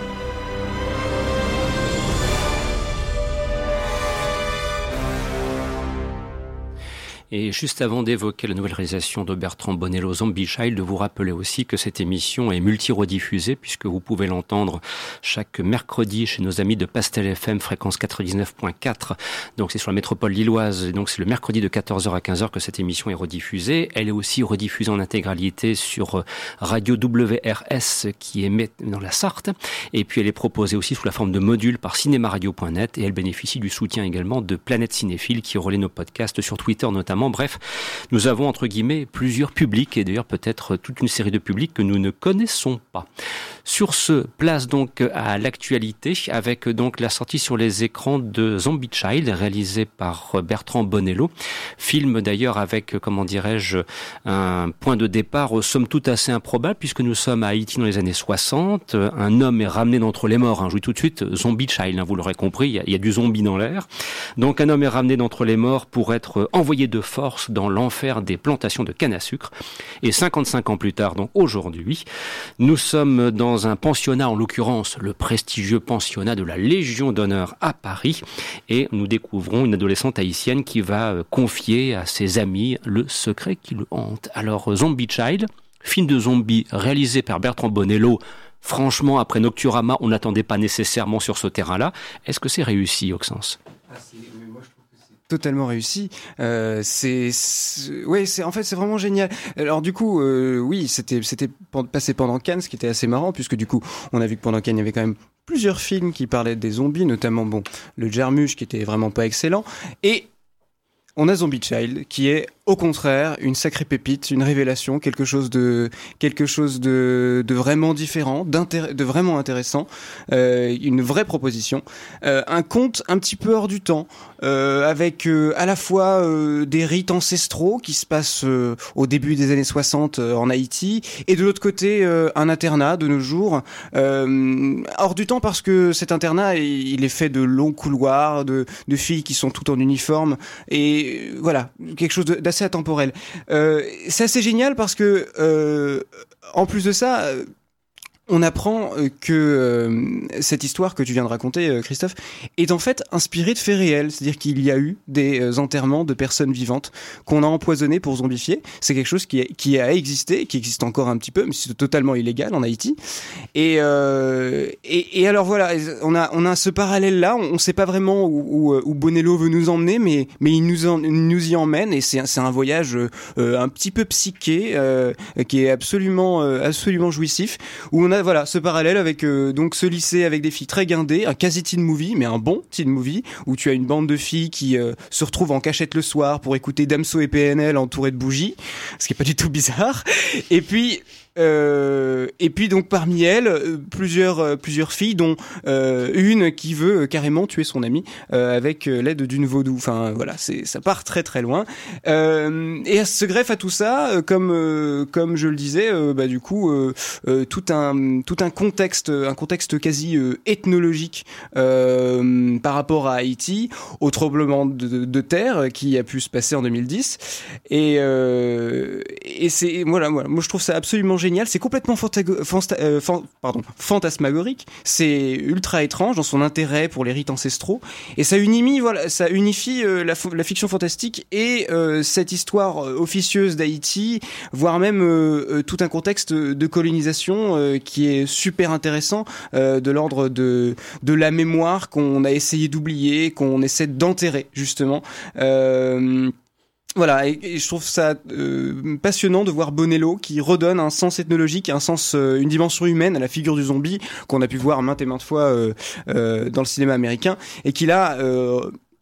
Et juste avant d'évoquer la nouvelle réalisation de Bertrand Bonello, Zombie de vous rappeler aussi que cette émission est multi-rediffusée puisque vous pouvez l'entendre chaque mercredi chez nos amis de Pastel FM, fréquence 99.4. Donc c'est sur la métropole lilloise. Et donc c'est le mercredi de 14h à 15h que cette émission est rediffusée. Elle est aussi rediffusée en intégralité sur euh, Radio WRS qui émet dans la Sarthe. Et puis elle est proposée aussi sous la forme de module par cinémaradio.net et elle bénéficie du soutien également de Planète Cinéphile qui relaie nos podcasts sur Twitter notamment. Bref, nous avons entre guillemets plusieurs publics et d'ailleurs peut-être toute une série de publics que nous ne connaissons pas. Sur ce, place donc à l'actualité avec donc la sortie sur les écrans de Zombie Child réalisé par Bertrand Bonello. Film d'ailleurs avec, comment dirais-je, un point de départ somme toute assez improbable puisque nous sommes à Haïti dans les années 60. Un homme est ramené d'entre les morts. Hein. Je vous dis tout de suite, Zombie Child, hein, vous l'aurez compris, il y, y, a, du zombie dans l'air. Donc un homme est ramené d'entre les morts pour être envoyé de force dans l'enfer des plantations de canne à sucre. Et 55 ans plus tard, donc aujourd'hui, nous sommes dans un pensionnat, en l'occurrence le prestigieux pensionnat de la Légion d'honneur à Paris, et nous découvrons une adolescente haïtienne qui va euh, confier à ses amis le secret qui le hante. Alors Zombie Child, film de zombies réalisé par Bertrand Bonello, franchement après Nocturama, on n'attendait pas nécessairement sur ce terrain-là. Est-ce que c'est réussi, Oxens? Ah, totalement réussi. Euh, c'est, ouais, c'est en fait c'est vraiment génial. Alors du coup, euh, oui, c'était c'était passé pendant Cannes, ce qui était assez marrant puisque du coup, on a vu que pendant Cannes, il y avait quand même plusieurs films qui parlaient des zombies, notamment bon, le Germuche qui était vraiment pas excellent et on a Zombie Child qui est au contraire une sacrée pépite, une révélation, quelque chose de quelque chose de, de vraiment différent, de vraiment intéressant, euh, une vraie proposition, euh, un conte un petit peu hors du temps, euh, avec euh, à la fois euh, des rites ancestraux qui se passent euh, au début des années 60 en Haïti, et de l'autre côté un internat de nos jours, hors du temps parce que cet internat il est fait de longs couloirs, de, de filles qui sont toutes en uniforme, et voilà quelque chose d'assez assez atemporel. Euh, c'est assez génial parce que, euh, en plus de ça, on apprend euh, que euh, cette histoire que tu viens de raconter, euh, Christophe, est en fait inspirée de faits réels. C'est-à-dire qu'il y a eu des enterrements de personnes vivantes qu'on a empoisonnées pour zombifier. C'est quelque chose qui, a existé, qui existe encore un petit peu, mais c'est totalement illégal en Haïti. Et, alors voilà, on a, on a ce parallèle-là. On ne sait pas vraiment où, où, Bonello veut nous emmener, mais, mais il nous, nous y emmène. Et c'est un voyage un petit peu psyché, qui est absolument, absolument jouissif, où on a voilà ce parallèle avec euh, donc ce lycée avec des filles très guindées, un quasi teen movie, mais un bon teen movie où tu as une bande de filles qui euh, se retrouvent en cachette le soir pour écouter Damso et PNL entourées de bougies, ce qui est pas du tout bizarre. Et puis euh, et puis donc parmi elles, euh, plusieurs euh, plusieurs filles, dont euh, une qui veut carrément tuer son ami avec l'aide d'une vaudou. Enfin voilà, c'est ça part très très loin. et se greffe à tout ça, comme comme je le disais, bah du coup tout un tout un contexte un contexte quasi ethnologique par rapport à Haïti, au tremblement de, de, terre qui a pu se passer en 2010. Et et c'est voilà, voilà, moi je trouve ça absolument génial, c'est complètement euh, fantasmagorique, c'est ultra étrange dans son intérêt pour les rites ancestraux, et ça unifie, voilà, ça unifie euh, la, la, fiction fantastique et euh, cette histoire officieuse d'Haïti, voire même tout un contexte de colonisation qui est super intéressant, de l'ordre de, de la mémoire qu'on a essayé d'oublier, qu'on essaie d'enterrer justement. Voilà, et, je trouve ça euh, passionnant de voir Bonello qui redonne un sens ethnologique, un sens, euh, une dimension humaine à la figure du zombie qu'on a pu voir maintes et maintes fois euh, euh dans le cinéma américain, et qui là,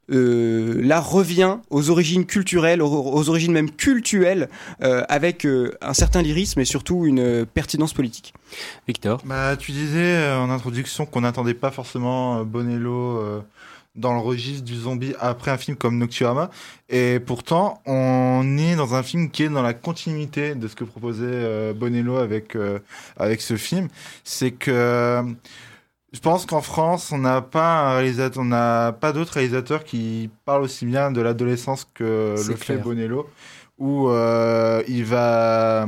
là revient aux origines culturelles, aux, origines même cultuelles, avec un certain lyrisme et surtout une pertinence politique. Victor, bah tu disais en introduction qu'on n'attendait pas forcément Bonello dans le registre du zombie après un film comme Nocturama. Et pourtant, on est dans un film qui est dans la continuité de ce que proposait euh, Bonello avec, euh, avec ce film. C'est que je pense qu'en France, on n'a pas un réalisateur, on n'a pas d'autres réalisateurs qui parlent aussi bien de l'adolescence que le fait Bonello, où euh, il va,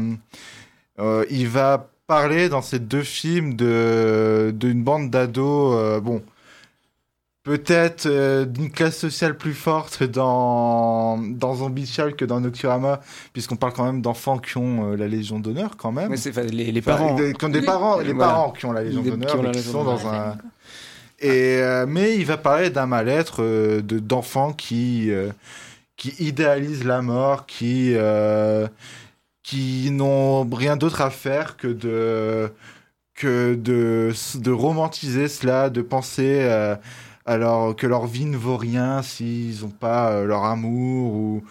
il va parler dans ces deux films de d'une bande d'ados. bon, peut-être euh, d'une classe sociale plus forte dans, dans Zombie Child que dans Nocturama, puisqu'on parle quand même d'enfants qui ont euh, la Légion d'honneur quand même. Ouais, c'est enfin, les, les Enfin, parents. des, qui ont des parents, les Voilà. parents qui ont la Légion d'honneur, qui mais sont dans un. Et euh, mais il va parler d'un mal-être euh, de d'enfants qui euh, qui idéalisent la mort, qui euh, qui n'ont rien d'autre à faire que de que de de romantiser cela, de penser euh, alors que leur vie ne vaut rien s'ils n'ont pas euh, leur amour ou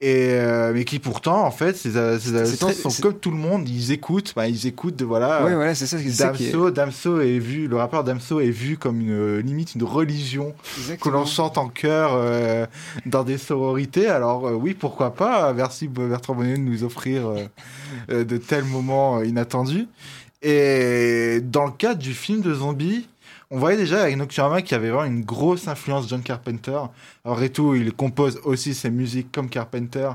et euh, mais qui pourtant en fait ces, adolescents très- sont c'est- comme tout le monde. Ils écoutent bah, ils écoutent de voilà Ouais, voilà, c'est ça, qui est- Damso Damso est vu le rappeur Damso est vu comme une euh, limite une religion que l'on chante en chœur euh, dans des sororités. Alors euh, oui pourquoi pas? Merci Bertrand Bonnet de nous offrir euh, euh, de tels moments euh, inattendus. Et dans le cadre du film de zombies on voyait déjà avec Nocturama qu'il y avait vraiment une grosse influence John Carpenter. Alors et tout, il compose aussi ses musiques comme Carpenter.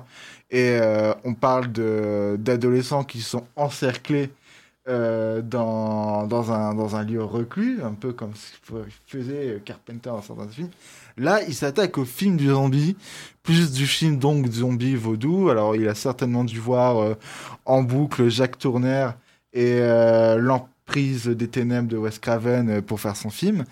Et euh, on parle d'adolescents qui sont encerclés euh, dans, dans, un, dans un lieu reclus, un peu comme ce que faisait Carpenter dans certains films. Là, il s'attaque au film du zombie, plus du film donc zombie vaudou. Alors, il a certainement dû voir euh, en boucle Jacques Tourneur et euh, l'emprise des ténèbres de Wes Craven euh, pour faire son film.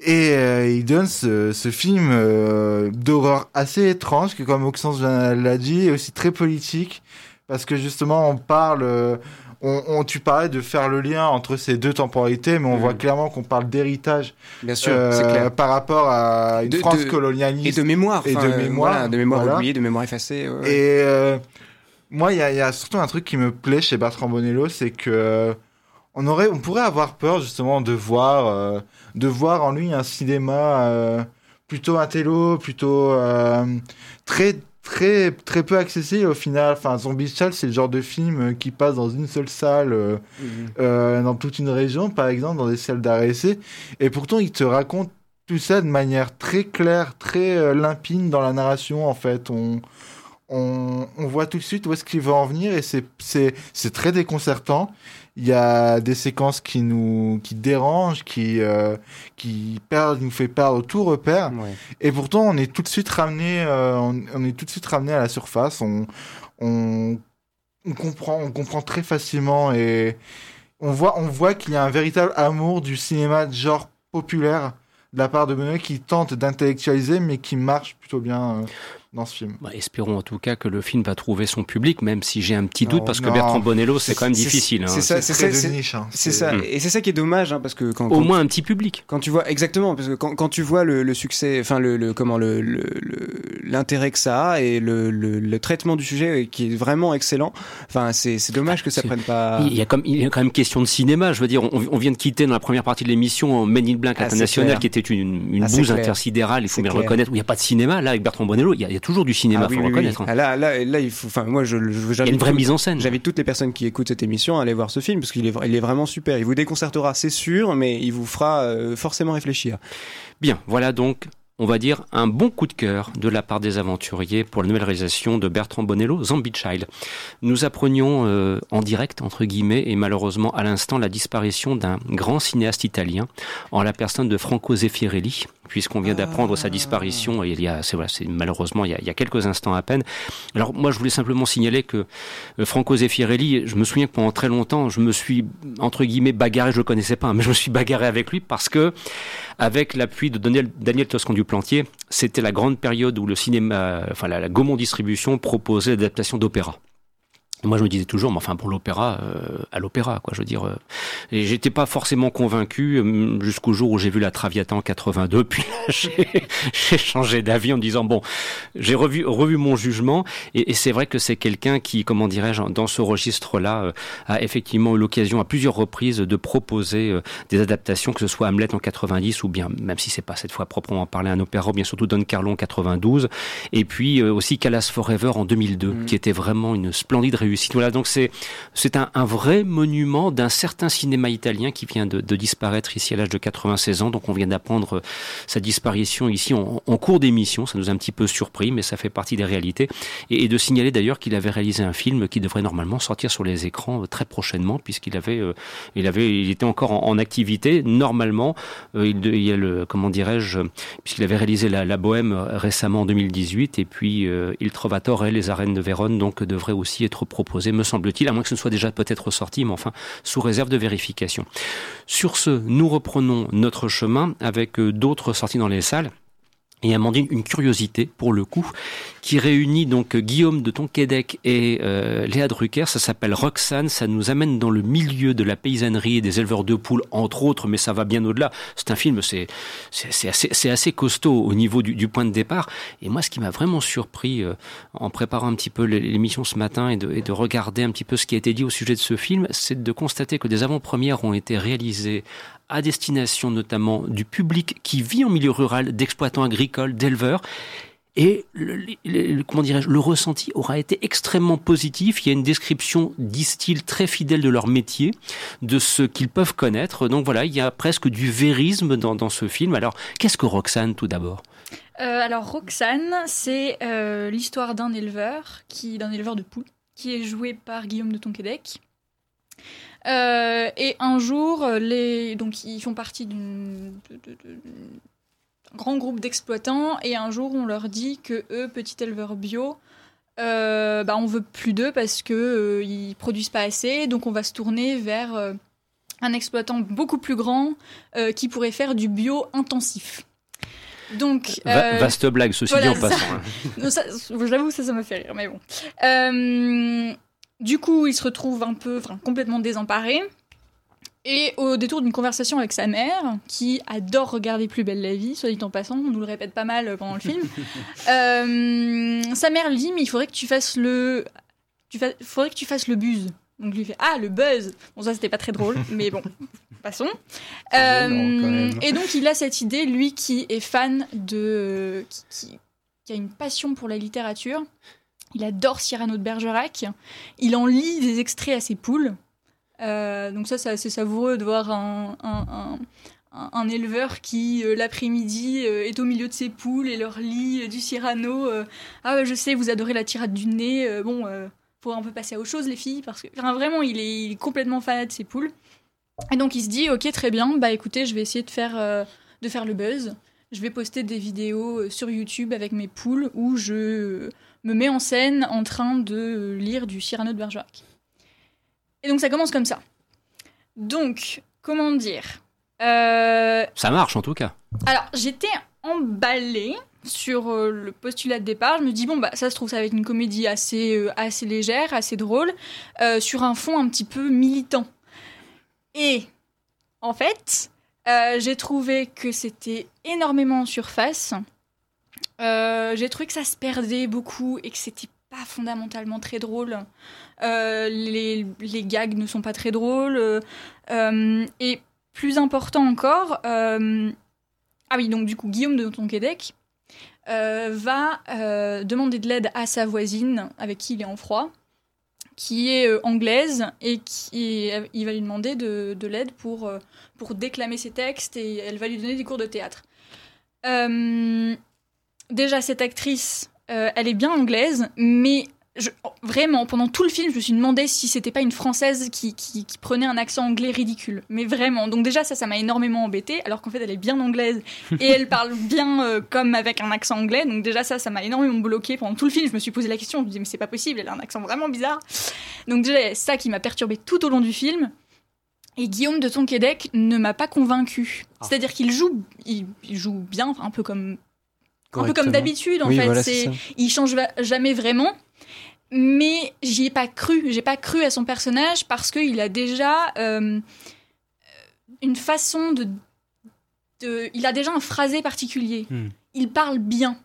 Et euh, il donne ce, ce film euh, d'horreur assez étrange, qui comme Oxens l'a dit, est aussi très politique, parce que justement on parle, euh, on, on- tu parlais de faire le lien entre ces deux temporalités, mais on voit clairement qu'on parle d'héritage Bien sûr, c'est clair. par rapport à une De- France de- colonialiste Et de mémoire. et de mémoire, voilà, de mémoire voilà. oubliée, de mémoire effacée. ouais. Et moi, il y, a- il y a surtout un truc qui me plaît chez Bertrand Bonello, c'est que on aurait, on pourrait avoir peur justement de voir, euh, de voir en lui un cinéma euh, plutôt intello, plutôt euh, très très très peu accessible au final. Enfin, Zombie Child, c'est le genre de film qui passe dans une seule salle. Mhm. dans toute une région, par exemple, dans des salles essai. Et pourtant, il te raconte tout ça de manière très claire, très limpide dans la narration, en fait. On, on, on voit tout de suite où est-ce qu'il va en venir et c'est très déconcertant. Il y a des séquences qui nous qui dérangent, qui, euh, qui perdent, nous fait perdre tout repère. Ouais. Et pourtant, on est tout de suite ramené, euh, on, on est tout de suite ramené à la surface. On, on, on comprend, on comprend très facilement et on voit, on voit qu'il y a un véritable amour du cinéma de genre populaire de la part de Benoît qui tente d'intellectualiser, mais qui marche plutôt bien euh, dans ce film. Bah, espérons en tout cas que le film va trouver son public, même si j'ai un petit doute, Non, parce que. Bertrand Bonello, c'est quand même difficile. C'est hein. ça, c'est très ça, de c'est- niche, ça. Et c'est ça qui est dommage, hein, parce que quand, Au moins un petit public. Quand tu vois exactement, parce que quand, quand tu vois le, le succès, enfin le, le comment le le- le- l'intérêt que ça a et le, le, le traitement du sujet qui est vraiment excellent. Enfin, c'est c'est dommage que ça prenne pas. Il y, a comme, il y a quand même question de cinéma. Je veux dire, on, on vient de quitter dans la première partie de l'émission Men in Black Ah, International, qui était une, une Ah, bouse intersidérale, il faut bien reconnaître, où il n'y a pas de cinéma. Là, avec Bertrand Bonello, il y a, il y a toujours du cinéma, Ah faut oui, le oui. reconnaître. hein. Ah, Là, là, là, il faut. Enfin, moi, je, je, Il y a une vraie tout- mise en scène. J'invite toutes les personnes qui écoutent cette émission à aller voir ce film parce qu'il est, il est vraiment super. Il vous déconcertera, c'est sûr, mais il vous fera euh, forcément réfléchir. Bien, voilà donc, on va dire, un bon coup de cœur de la part des aventuriers pour la nouvelle réalisation de Bertrand Bonello, Zombie Child. Nous apprenions euh, en direct, entre guillemets, et malheureusement à l'instant, la disparition d'un grand cinéaste italien en la personne de Franco Zeffirelli, puisqu'on vient d'apprendre sa disparition il y a, c'est malheureusement il y, a, il y a quelques instants à peine. Alors moi, je voulais simplement signaler que euh, Franco Zeffirelli, je me souviens que pendant très longtemps, je me suis entre guillemets bagarré, je le connaissais pas, mais je me suis bagarré avec lui parce que avec l'appui de Daniel, Daniel Toscan du Plantier, c'était la grande période où le cinéma, enfin la, la Gaumont Distribution proposait l'adaptation d'opéra. Moi, je me disais toujours, mais enfin, pour l'opéra, euh, à l'opéra, quoi. Je veux dire, euh, et j'étais pas forcément convaincu euh, jusqu'au jour où j'ai vu la Traviata en 82. Puis là, j'ai changé d'avis en me disant, bon, j'ai revu, revu mon jugement. Et, et c'est vrai que c'est quelqu'un qui, comment dirais-je, dans ce registre-là, euh, a effectivement eu l'occasion à plusieurs reprises de proposer euh, des adaptations, que ce soit Hamlet en 90 ou bien, même si c'est pas cette fois proprement parlé un opéra, ou bien surtout Don Carlo en 92. Et puis euh, aussi Calas Forever en 2002, qui était vraiment une splendide réussite donc c'est un, vrai monument d'un certain cinéma italien qui vient de, disparaître ici à l'âge de 96 ans. Donc on vient d'apprendre sa disparition ici en, cours d'émission. Ça nous a un petit peu surpris, mais ça fait partie des réalités. Et, de signaler d'ailleurs qu'il avait réalisé un film qui devrait normalement sortir sur les écrans très prochainement, puisqu'il avait, euh, il avait, il était encore en, activité. Normalement, euh, il, y a le, comment dirais-je, puisqu'il avait réalisé la, la, Bohème récemment en 2018, et puis euh, Il Trovatore et Les Arènes de Vérone, donc devrait aussi être proposé, me semble-t-il, à moins que ce ne soit déjà peut-être sorti, mais enfin sous réserve de vérification. Sur ce, nous reprenons notre chemin avec d'autres sorties dans les salles et Amandine, une curiosité pour le coup, qui réunit donc Guillaume de Tonquédec et euh, Léa Drucker. Ça s'appelle Roxane. Ça nous amène dans le milieu de la paysannerie et des éleveurs de poules, entre autres, mais ça va bien au-delà. C'est un film, c'est c'est assez, assez costaud au niveau du, du, point de départ. Et moi, ce qui m'a vraiment surpris euh, en préparant un petit peu l'émission ce matin et de, et de regarder un petit peu ce qui a été dit au sujet de ce film, c'est de constater que des avant-premières ont été réalisées à destination notamment du public qui vit en milieu rural, d'exploitants agricoles, d'éleveurs. Et le, comment dirais-je, le ressenti aura été extrêmement positif. Il y a une description, disent-ils, très fidèle de leur métier, de ce qu'ils peuvent connaître. Donc voilà, il y a presque du vérisme dans, dans ce film. Alors, qu'est-ce que Roxane, tout d'abord? Euh, Alors, Roxane, c'est euh, l'histoire d'un éleveur, qui, d'un éleveur de poules, qui est joué par Guillaume de Tonquédec. Euh, et un jour, les... donc ils font partie d'un grand groupe d'exploitants, et un jour on leur dit que eux, petits éleveurs bio, euh, bah, on veut plus d'eux parce que euh, ils produisent pas assez, donc on va se tourner vers euh, un exploitant beaucoup plus grand euh, qui pourrait faire du bio intensif. Donc, Va vaste blague, ceci voilà, dit en passant. Hein. J'avoue, ça, ça me fait rire, mais bon. Du coup, il se retrouve un peu, enfin, complètement désemparé. Et au détour d'une conversation avec sa mère, qui adore regarder Plus belle la vie, soit dit en passant, on nous le répète pas mal pendant le film, euh, sa mère lui dit mais il faudrait que tu fasses le, tu fa... faudrait que tu fasses le buzz. Donc lui fait ah le buzz. Bon ça c'était pas très drôle, mais bon passons. Euh, non, et donc il a cette idée, lui qui est fan de, qui, qui, qui a une passion pour la littérature. Il adore Cyrano de Bergerac. Il en lit des extraits à ses poules. Euh, donc ça, c'est savoureux de voir un, éleveur qui, euh, l'après-midi, euh, est au milieu de ses poules et leur lit du Cyrano. ah, je sais, vous adorez la tirade du nez. bon, faut un peu passer à autre chose, les filles, parce que vraiment, il est, il est, complètement fan de ses poules. Et donc, il se dit, ok, très bien, bah écoutez, je vais essayer de faire, de faire le buzz. Je vais poster des vidéos sur YouTube avec mes poules où je me met en scène en train de lire du Cyrano de Bergerac. Et donc ça commence comme ça. Donc, comment dire euh... Ça marche en tout cas. Alors, j'étais emballée sur euh, le postulat de départ. Je me dis, bon, bah, ça se trouve, ça va être une comédie assez, euh, assez légère, assez drôle, euh, sur un fond un petit peu militant. Et, en fait, j'ai trouvé que c'était énormément en surface. Euh, j'ai trouvé que ça se perdait beaucoup et que c'était pas fondamentalement très drôle. Euh, les, les, gags ne sont pas très drôles. Euh, et plus important encore, ah oui, donc du coup, Guillaume de Tonquédec va demander de l'aide à sa voisine avec qui il est en froid qui est anglaise et qui il va lui demander de, de l'aide pour, pour déclamer ses textes et elle va lui donner des cours de théâtre. Déjà cette actrice, euh, elle est bien anglaise, mais je, vraiment, pendant tout le film, je me suis demandé si c'était pas une française qui, qui, qui, prenait un accent anglais ridicule. Mais vraiment. Donc, déjà, ça, ça m'a énormément embêté, alors qu'en fait, elle est bien anglaise et elle parle bien euh, comme avec un accent anglais. Donc, déjà, ça, ça m'a énormément bloqué pendant tout le film. Je me suis posé la question, je me disais, mais c'est pas possible, elle a un accent vraiment bizarre. Donc, déjà, ça qui m'a perturbé tout au long du film. Et Guillaume de Tonquédec ne m'a pas convaincu. Ah. C'est-à-dire qu'il joue, il, il joue bien, un peu comme un peu comme d'habitude en oui, fait. Voilà, c'est, il change jamais vraiment. Mais j'y ai pas cru. J'ai pas cru à son personnage parce qu'il a déjà euh, une façon de, de, il a déjà un phrasé particulier. Hmm. Il parle bien.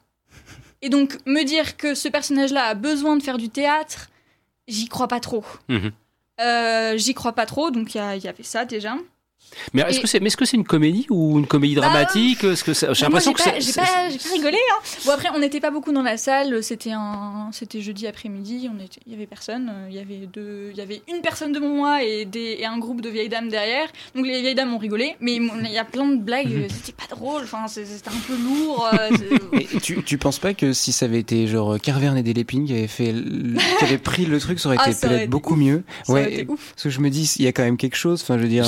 Et donc me dire que ce personnage-là a besoin de faire du théâtre, j'y crois pas trop. Mhm. Euh, j'y crois pas trop. Donc il y, y, avait ça déjà. Mais est-ce que c'est, mais est-ce que c'est une comédie ou une comédie dramatique Est-ce que c'est- j'ai Bah, l'impression que c'est, j'ai pas, rigolé. Hein. Bon après, on n'était pas beaucoup dans la salle. C'était un, c'était jeudi après-midi. On était, il y avait personne. euh, Il y avait deux, il y avait une personne devant moi et des, et un groupe de vieilles dames derrière. Donc les vieilles dames ont rigolé, mais il y a plein de blagues. Mhm. euh, C'était pas drôle. Enfin, c'était un peu lourd. euh, tu, tu penses pas que si ça avait été genre Carverne et Delépine qui avait fait, qui avait pris le truc, ça aurait Ah, été ça aurait peut-être été beaucoup ouf. mieux? Ça aurait été ouf. Parce que je me dis, il y a quand même quelque chose. Enfin, je veux dire,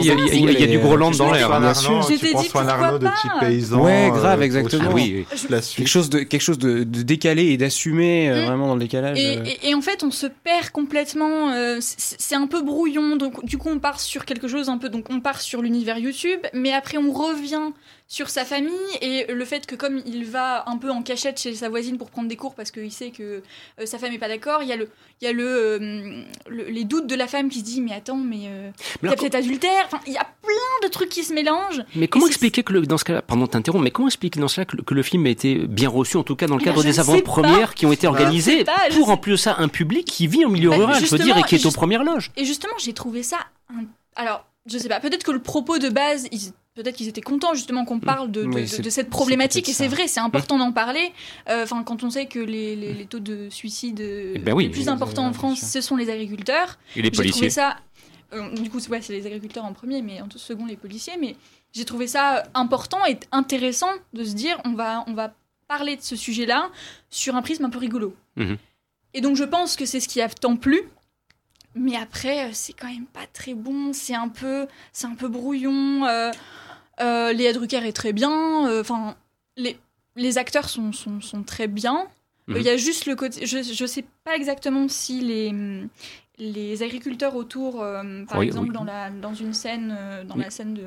un il y a- y a- y a du et, gros euh, land dans l'air, bien sûr. Arnaud, Je tu dit, François pourquoi Arnaud de pas petit paysan. Ouais, grave, euh, exactement. pour- Oui, oui. La suite. quelque chose de quelque chose de, de décalé et d'assumer euh, Mm. vraiment dans le décalage. Et, euh. et- et en fait, on se perd complètement. euh, c'est c'est un peu brouillon. Donc, du coup, on part sur quelque chose un peu. Donc, on part sur l'univers YouTube, mais après, on revient sur sa famille et le fait que comme il va un peu en cachette chez sa voisine pour prendre des cours parce qu'il sait que euh, sa femme est pas d'accord, il y a le, il y a le, euh, le- les doutes de la femme qui se dit mais attends mais euh, Mais il y a peut-être adultère. Enfin, il y a plein de trucs qui se mélangent. Mais comment expliquer que le, dans ce cas-là, pardon, t'interromps, mais comment expliquer dans ce cas que le, que le film a été bien reçu, en tout cas dans le Eh cadre ben, des avant-premières qui ont été organisées pas, pour sais- en plus de ça un public qui vit en milieu Bah, rural, je veux dire, et qui est aux premières loges. Et justement, j'ai trouvé ça. un- Alors, je sais pas, peut-être que le propos de base, peut-être qu'ils étaient contents justement qu'on parle de, de- Oui, de- c'est- de cette problématique, et c'est vrai, c'est important d'en parler. Euh, quand on sait que les, les- les taux de suicide euh, Eh ben oui, les plus importants en France, ce sont les agriculteurs. Et les J'ai trouvé policiers. ça. euh, du coup, c'est- ouais, c'est les agriculteurs en premier, mais en tout second les policiers. Mais j'ai trouvé ça important et intéressant de se dire on va, on va parler de ce sujet-là sur un prisme un peu rigolo. Mhm. Et donc je pense que c'est ce qui a tant plu. Mais après, c'est quand même pas très bon. C'est un peu, c'est un peu brouillon. Euh, euh, Léa Drucker est très bien. euh, Enfin, les, les acteurs sont, sont, sont très bien. Euh, Il Mhm. y a juste le côté. Je, je sais pas exactement si les, les agriculteurs autour, euh, par Oui, exemple, oui. dans, la, dans une scène, euh, dans Oui. la scène de.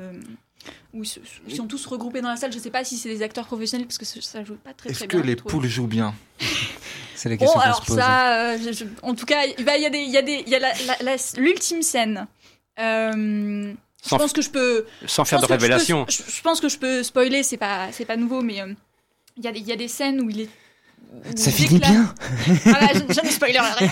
Où ils, se- ils sont tous regroupés dans la salle. Je sais pas si c'est des acteurs professionnels parce que ça- joue pas très Est-ce très que bien. les poules jouent bien C'est la Bon, question qu'on alors se pose. ça, euh, je- je- en tout cas, il bah, y a des, il y a des, il y a la- la- la- l'ultime scène. Euh, je Sans, pense que je peux. sans je faire de révélation. Je, je pense que je peux spoiler, c'est pas, c'est pas nouveau, mais euh, il y a des, il y a des scènes où il est. où Ça il finit déclame- bien. Voilà, ne spoiler rien.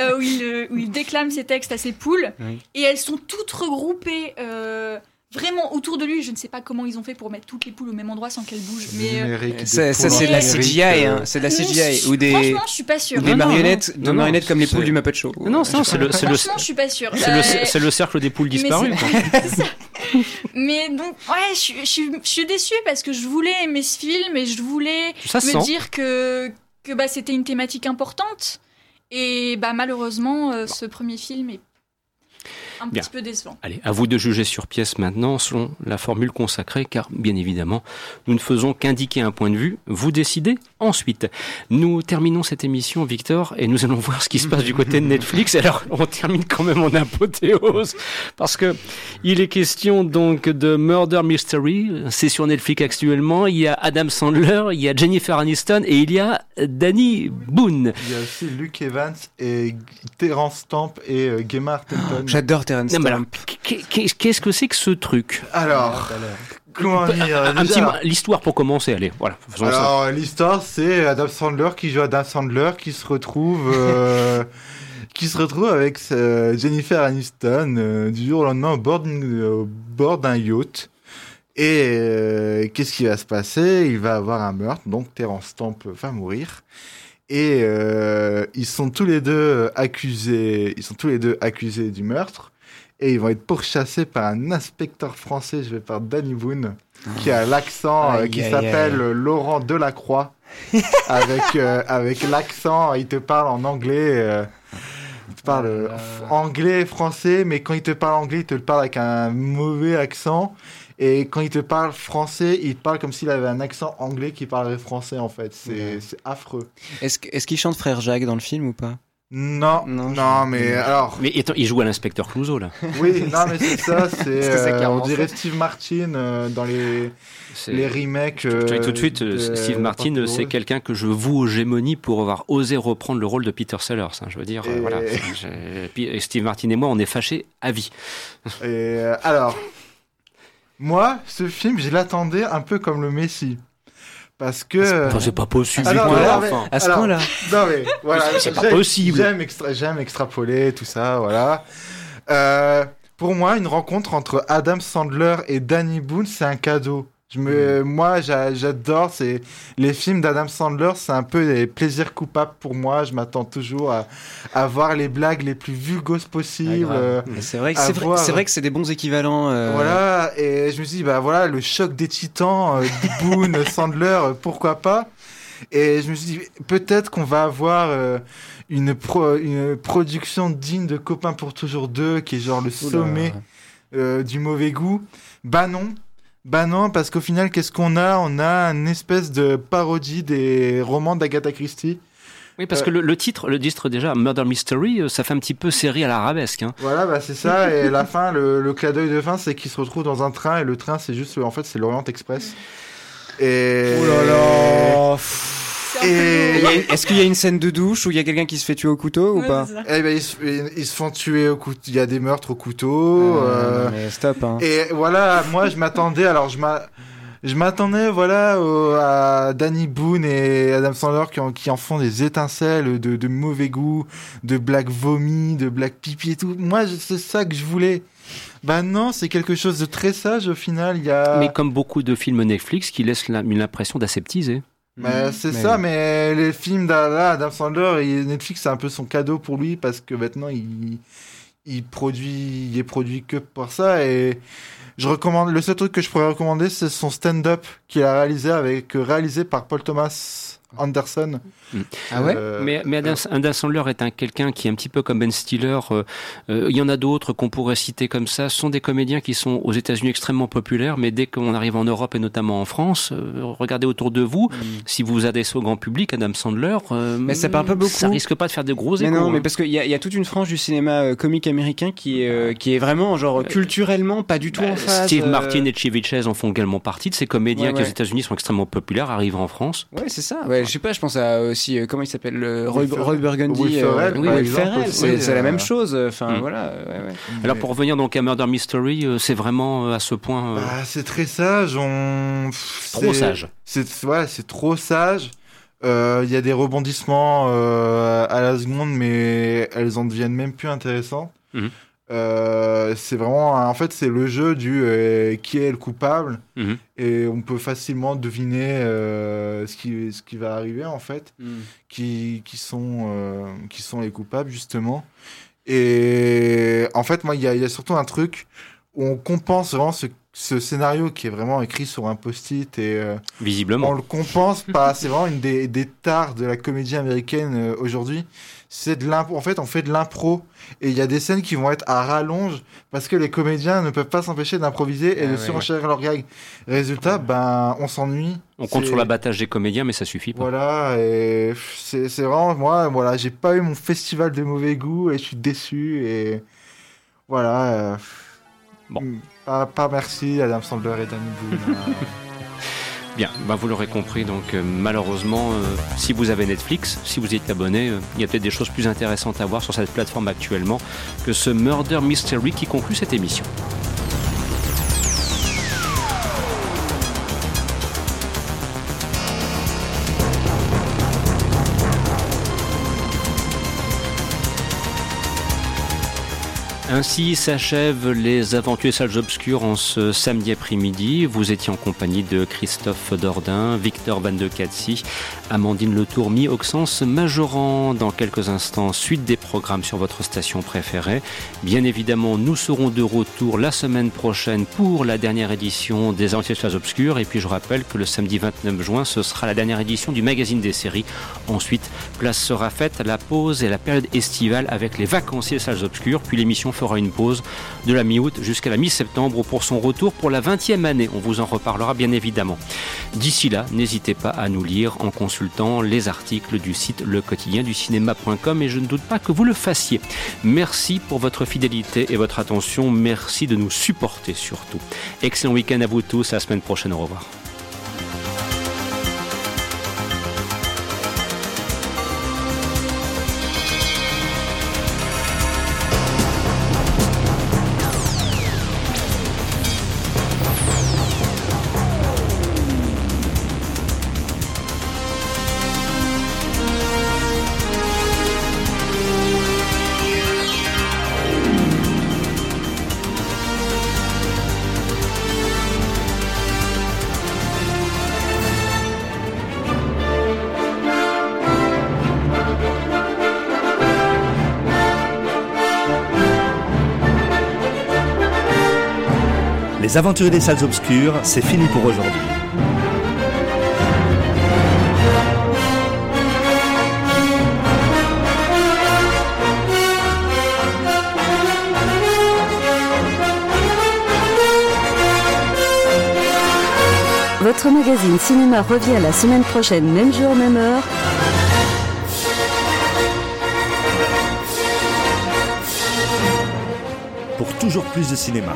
Euh, où, il, euh, où il déclame ses textes à ses poules Oui. et elles sont toutes regroupées. euh, Vraiment autour de lui, je ne sais pas comment ils ont fait pour mettre toutes les poules au même endroit sans qu'elles bougent. Mais euh, Ça, c'est de la CGI, euh, hein. c'est de la CGI je- ou des Franchement, je suis pas sûre. ou des Non, non, marionnettes, non. des marionnettes comme les poules du Muppet Show. Non, non, c'est le, c'est le, Franchement, je suis pas sûre. c'est le, Euh, c'est le cercle des poules disparues. Mais donc, ouais, je, suis- je, suis- je suis déçue parce que je voulais aimer ce film et je voulais Ça me sent. dire que, que bah, c'était une thématique importante. Et bah, malheureusement, euh, ce premier film est un Bien. petit peu décevant. Allez, à vous de juger sur pièce maintenant selon la formule consacrée, car bien évidemment, nous ne faisons qu'indiquer un point de vue, vous décidez ensuite. Nous terminons cette émission, Victor, et nous allons voir ce qui se passe du côté de Netflix. Alors, on termine quand même en apothéose, parce que il est question donc de Murder Mystery, c'est sur Netflix actuellement, il y a Adam Sandler, il y a Jennifer Aniston, et il y a Danny Boone. Il y a aussi Luke Evans et Terence Stamp et euh, Gemma Arterton. J'adore Qu'est-ce que c'est que ce truc? Alors, comment dire petit mot- l'histoire pour commencer, allez, voilà, faisons ça. Alors, l'histoire, c'est Adam Sandler qui joue Adam Sandler qui se retrouve, euh, qui se retrouve avec euh, Jennifer Aniston euh, du jour au lendemain au bord d'une- au bord d'un yacht. Et euh, qu'est-ce qui va se passer? Il va avoir un meurtre, donc Terence Stamp va mourir. Et euh, ils sont tous les deux accusés. Ils sont tous les deux accusés du meurtre. Et ils vont être pourchassés par un inspecteur français, je vais par Danny Boone, qui a l'accent, euh, qui s'appelle. Laurent Delacroix. avec euh, avec l'accent, il te parle en anglais. euh, il te parle euh, anglais, français, mais quand il te parle anglais, il te le parle avec un mauvais accent. Et quand il te parle français, il te parle comme s'il avait un accent anglais qui parlerait français, en fait. C'est Ouais. affreux. Est-ce est-ce qu'il chante Frère Jacques dans le film ou pas? Non, Non, non, je- mais alors, Mais attends, il joue à l'inspecteur Clouseau, là. oui, non, mais c'est ça, c'est, euh, on dirait Steve Martin euh, dans les, les remakes. Euh, tout de suite, de- euh, Steve Martin, c'est quelqu'un que je voue aux gémonies pour avoir osé reprendre le rôle de Peter Sellers. hein, je veux dire, euh, Et- voilà. Euh, Steve Martin et moi, on est fâchés à vie. Et euh, alors, moi, ce film, je l'attendais un peu comme le Messi. Parce que. Enfin, c'est pas possible. Alors, enfin. À ce point-là Non mais voilà, C'est pas j'aime- possible. J'aime extra- j'aime extrapoler tout ça, voilà. Euh, pour moi, une rencontre entre Adam Sandler et Danny Boone, c'est un cadeau. Je me, Moi, j'a- j'adore. C'est les films d'Adam Sandler, c'est un peu des plaisirs coupables pour moi. Je m'attends toujours à, à voir les blagues les plus vulgoses possibles. Ah, euh, C'est vrai, que- c'est vrai, voir. c'est vrai que c'est des bons équivalents. euh, Voilà, et je me suis dit, bah voilà, le choc des titans, euh, Boone, Sandler, euh, pourquoi pas? Et je me suis dit, peut-être qu'on va avoir euh, une, pro- une production digne de Copains pour toujours deux, qui est genre le sommet euh, du mauvais goût. Bah non. Bah non, parce qu'au final, qu'est-ce qu'on a? On a une espèce de parodie des romans d'Agatha Christie. Oui, parce Euh, que le, le titre, le titre déjà, Murder Mystery, euh, ça fait un petit peu série à l'arabesque. Hein. Voilà, bah c'est ça. Et la fin, le, le clin d'œil de fin, c'est qu'il se retrouve dans un train et le train, c'est juste, en fait, c'est l'Orient Express. Et. Oh là là Et- Est-ce qu'il y a une scène de douche où il y a quelqu'un qui se fait tuer au couteau ou pas. Eh ben, ils, se- ils se font tuer au couteau. Il y a des meurtres au couteau. Euh, euh, mais stop. Hein. Et voilà, moi, je m'attendais. Alors, je m'a- Je m'attendais, voilà, au- à Danny Boone et Adam Sandler qui en, qui en font des étincelles de, de mauvais goût, de blagues vomies, de blagues pipi et tout. Moi, c'est ça que je voulais. Bah non, c'est quelque chose de très sage au final. Il y a. Mais comme beaucoup de films Netflix qui laissent la- une d'aseptiser. Bah, c'est Mais- ça, mais les films d'Adam Adam Sandler et Netflix, c'est un peu son cadeau pour lui parce que maintenant il, il produit, il est produit que pour ça. Et je recommande, le seul truc que je pourrais recommander, c'est son stand-up qu'il a réalisé avec, réalisé par Paul Thomas Anderson. Ah ouais Euh, Mais, mais Adam, Adam Sandler est un quelqu'un qui est un petit peu comme Ben Stiller. euh, euh, Il y en a d'autres qu'on pourrait citer comme ça. Ce sont des comédiens qui sont aux États-Unis extrêmement populaires, mais dès qu'on arrive en Europe et notamment en France, euh, regardez autour de vous. Si vous vous adressez au grand public, Adam Sandler, euh, Mais ça parle pas beaucoup. Ça risque pas de faire de gros Mais échos. non, mais hein. parce qu'il y, a- il y a toute une frange du cinéma euh, comique américain qui est, euh, qui est vraiment, genre, culturellement pas du tout en phase. Steve euh, Martin et Chevy Chase en font également partie de ces comédiens Ouais, qui aux. États-Unis sont extrêmement populaires, arrivent en France. Ouais, c'est ça. Ouais, je sais pas, je pense à aussi, euh, comment il s'appelle le Roy. Roy Burgundy. Will Ferrell, oui, Will Ferrell, c'est c'est la euh, même chose. Enfin, Mm. voilà. ouais, ouais. Alors pour revenir donc à Murder Mystery, euh, c'est vraiment euh, à ce point. euh, Bah, c'est très sage. On... Trop c'est- sage. C'est ouais, c'est trop sage. Euh, Il y a des rebondissements euh, à la seconde, mais elles en deviennent même plus intéressantes. Mhm. Euh, c'est vraiment, en fait, c'est le jeu du euh, qui est le coupable, Mhm. et on peut facilement deviner euh, ce qui ce qui va arriver en fait, qui qui sont qui sont les coupables justement. Et en fait, moi, il y a, il y a surtout un truc où on compense vraiment ce, ce scénario qui est vraiment écrit sur un post-it et Visiblement. on le compense pas. C'est vraiment une des, des tares de la comédie américaine aujourd'hui. C'est de l'impro. En fait, on fait de l'impro et il y a des scènes qui vont être à rallonge parce que les comédiens ne peuvent pas s'empêcher d'improviser et Ah de ouais. surenchérir leurs gags. Résultat, ben, on s'ennuie. On compte sur l'abattage des comédiens, mais ça suffit pas. Voilà, et c'est c'est vraiment moi, voilà, j'ai pas eu mon festival de mauvais goût et je suis déçu et voilà. euh, Bon. Pas, pas merci Adam Sandler et Danny Boone. Bien, bah vous l'aurez compris, donc euh, malheureusement, euh, si vous avez Netflix, si vous êtes abonné, euh, il y a peut-être des choses plus intéressantes à voir sur cette plateforme actuellement que ce Murder Mystery qui conclut cette émission. Ainsi s'achèvent les aventures salles obscures en ce samedi après-midi. Vous étiez en compagnie de Christophe Dordain, Victor Van de Katsi, Amandine Letourmi, Auxence Majoran. Dans quelques instants, suite des programmes sur votre station préférée. Bien évidemment, nous serons de retour la semaine prochaine pour la dernière édition des aventures salles obscures. Et puis je rappelle que le samedi 29 juin, ce sera la dernière édition du magazine des séries. Ensuite, place sera faite à la pause et la période estivale avec les vacanciers salles obscures. Puis l'émission fera une pause de la mi-août jusqu'à la mi-septembre pour son retour pour la 20e année. On vous en reparlera bien évidemment. D'ici là, n'hésitez pas à nous lire en consultant les articles du site lequotidienducinéma.com et je ne doute pas que vous le fassiez. Merci pour votre fidélité et votre attention. Merci de nous supporter surtout. Excellent week-end à vous tous. À la semaine prochaine. Au revoir. Les aventuriers des salles obscures, c'est fini pour aujourd'hui. Votre magazine cinéma revient la semaine prochaine, même jour, même heure. Pour toujours plus de cinéma.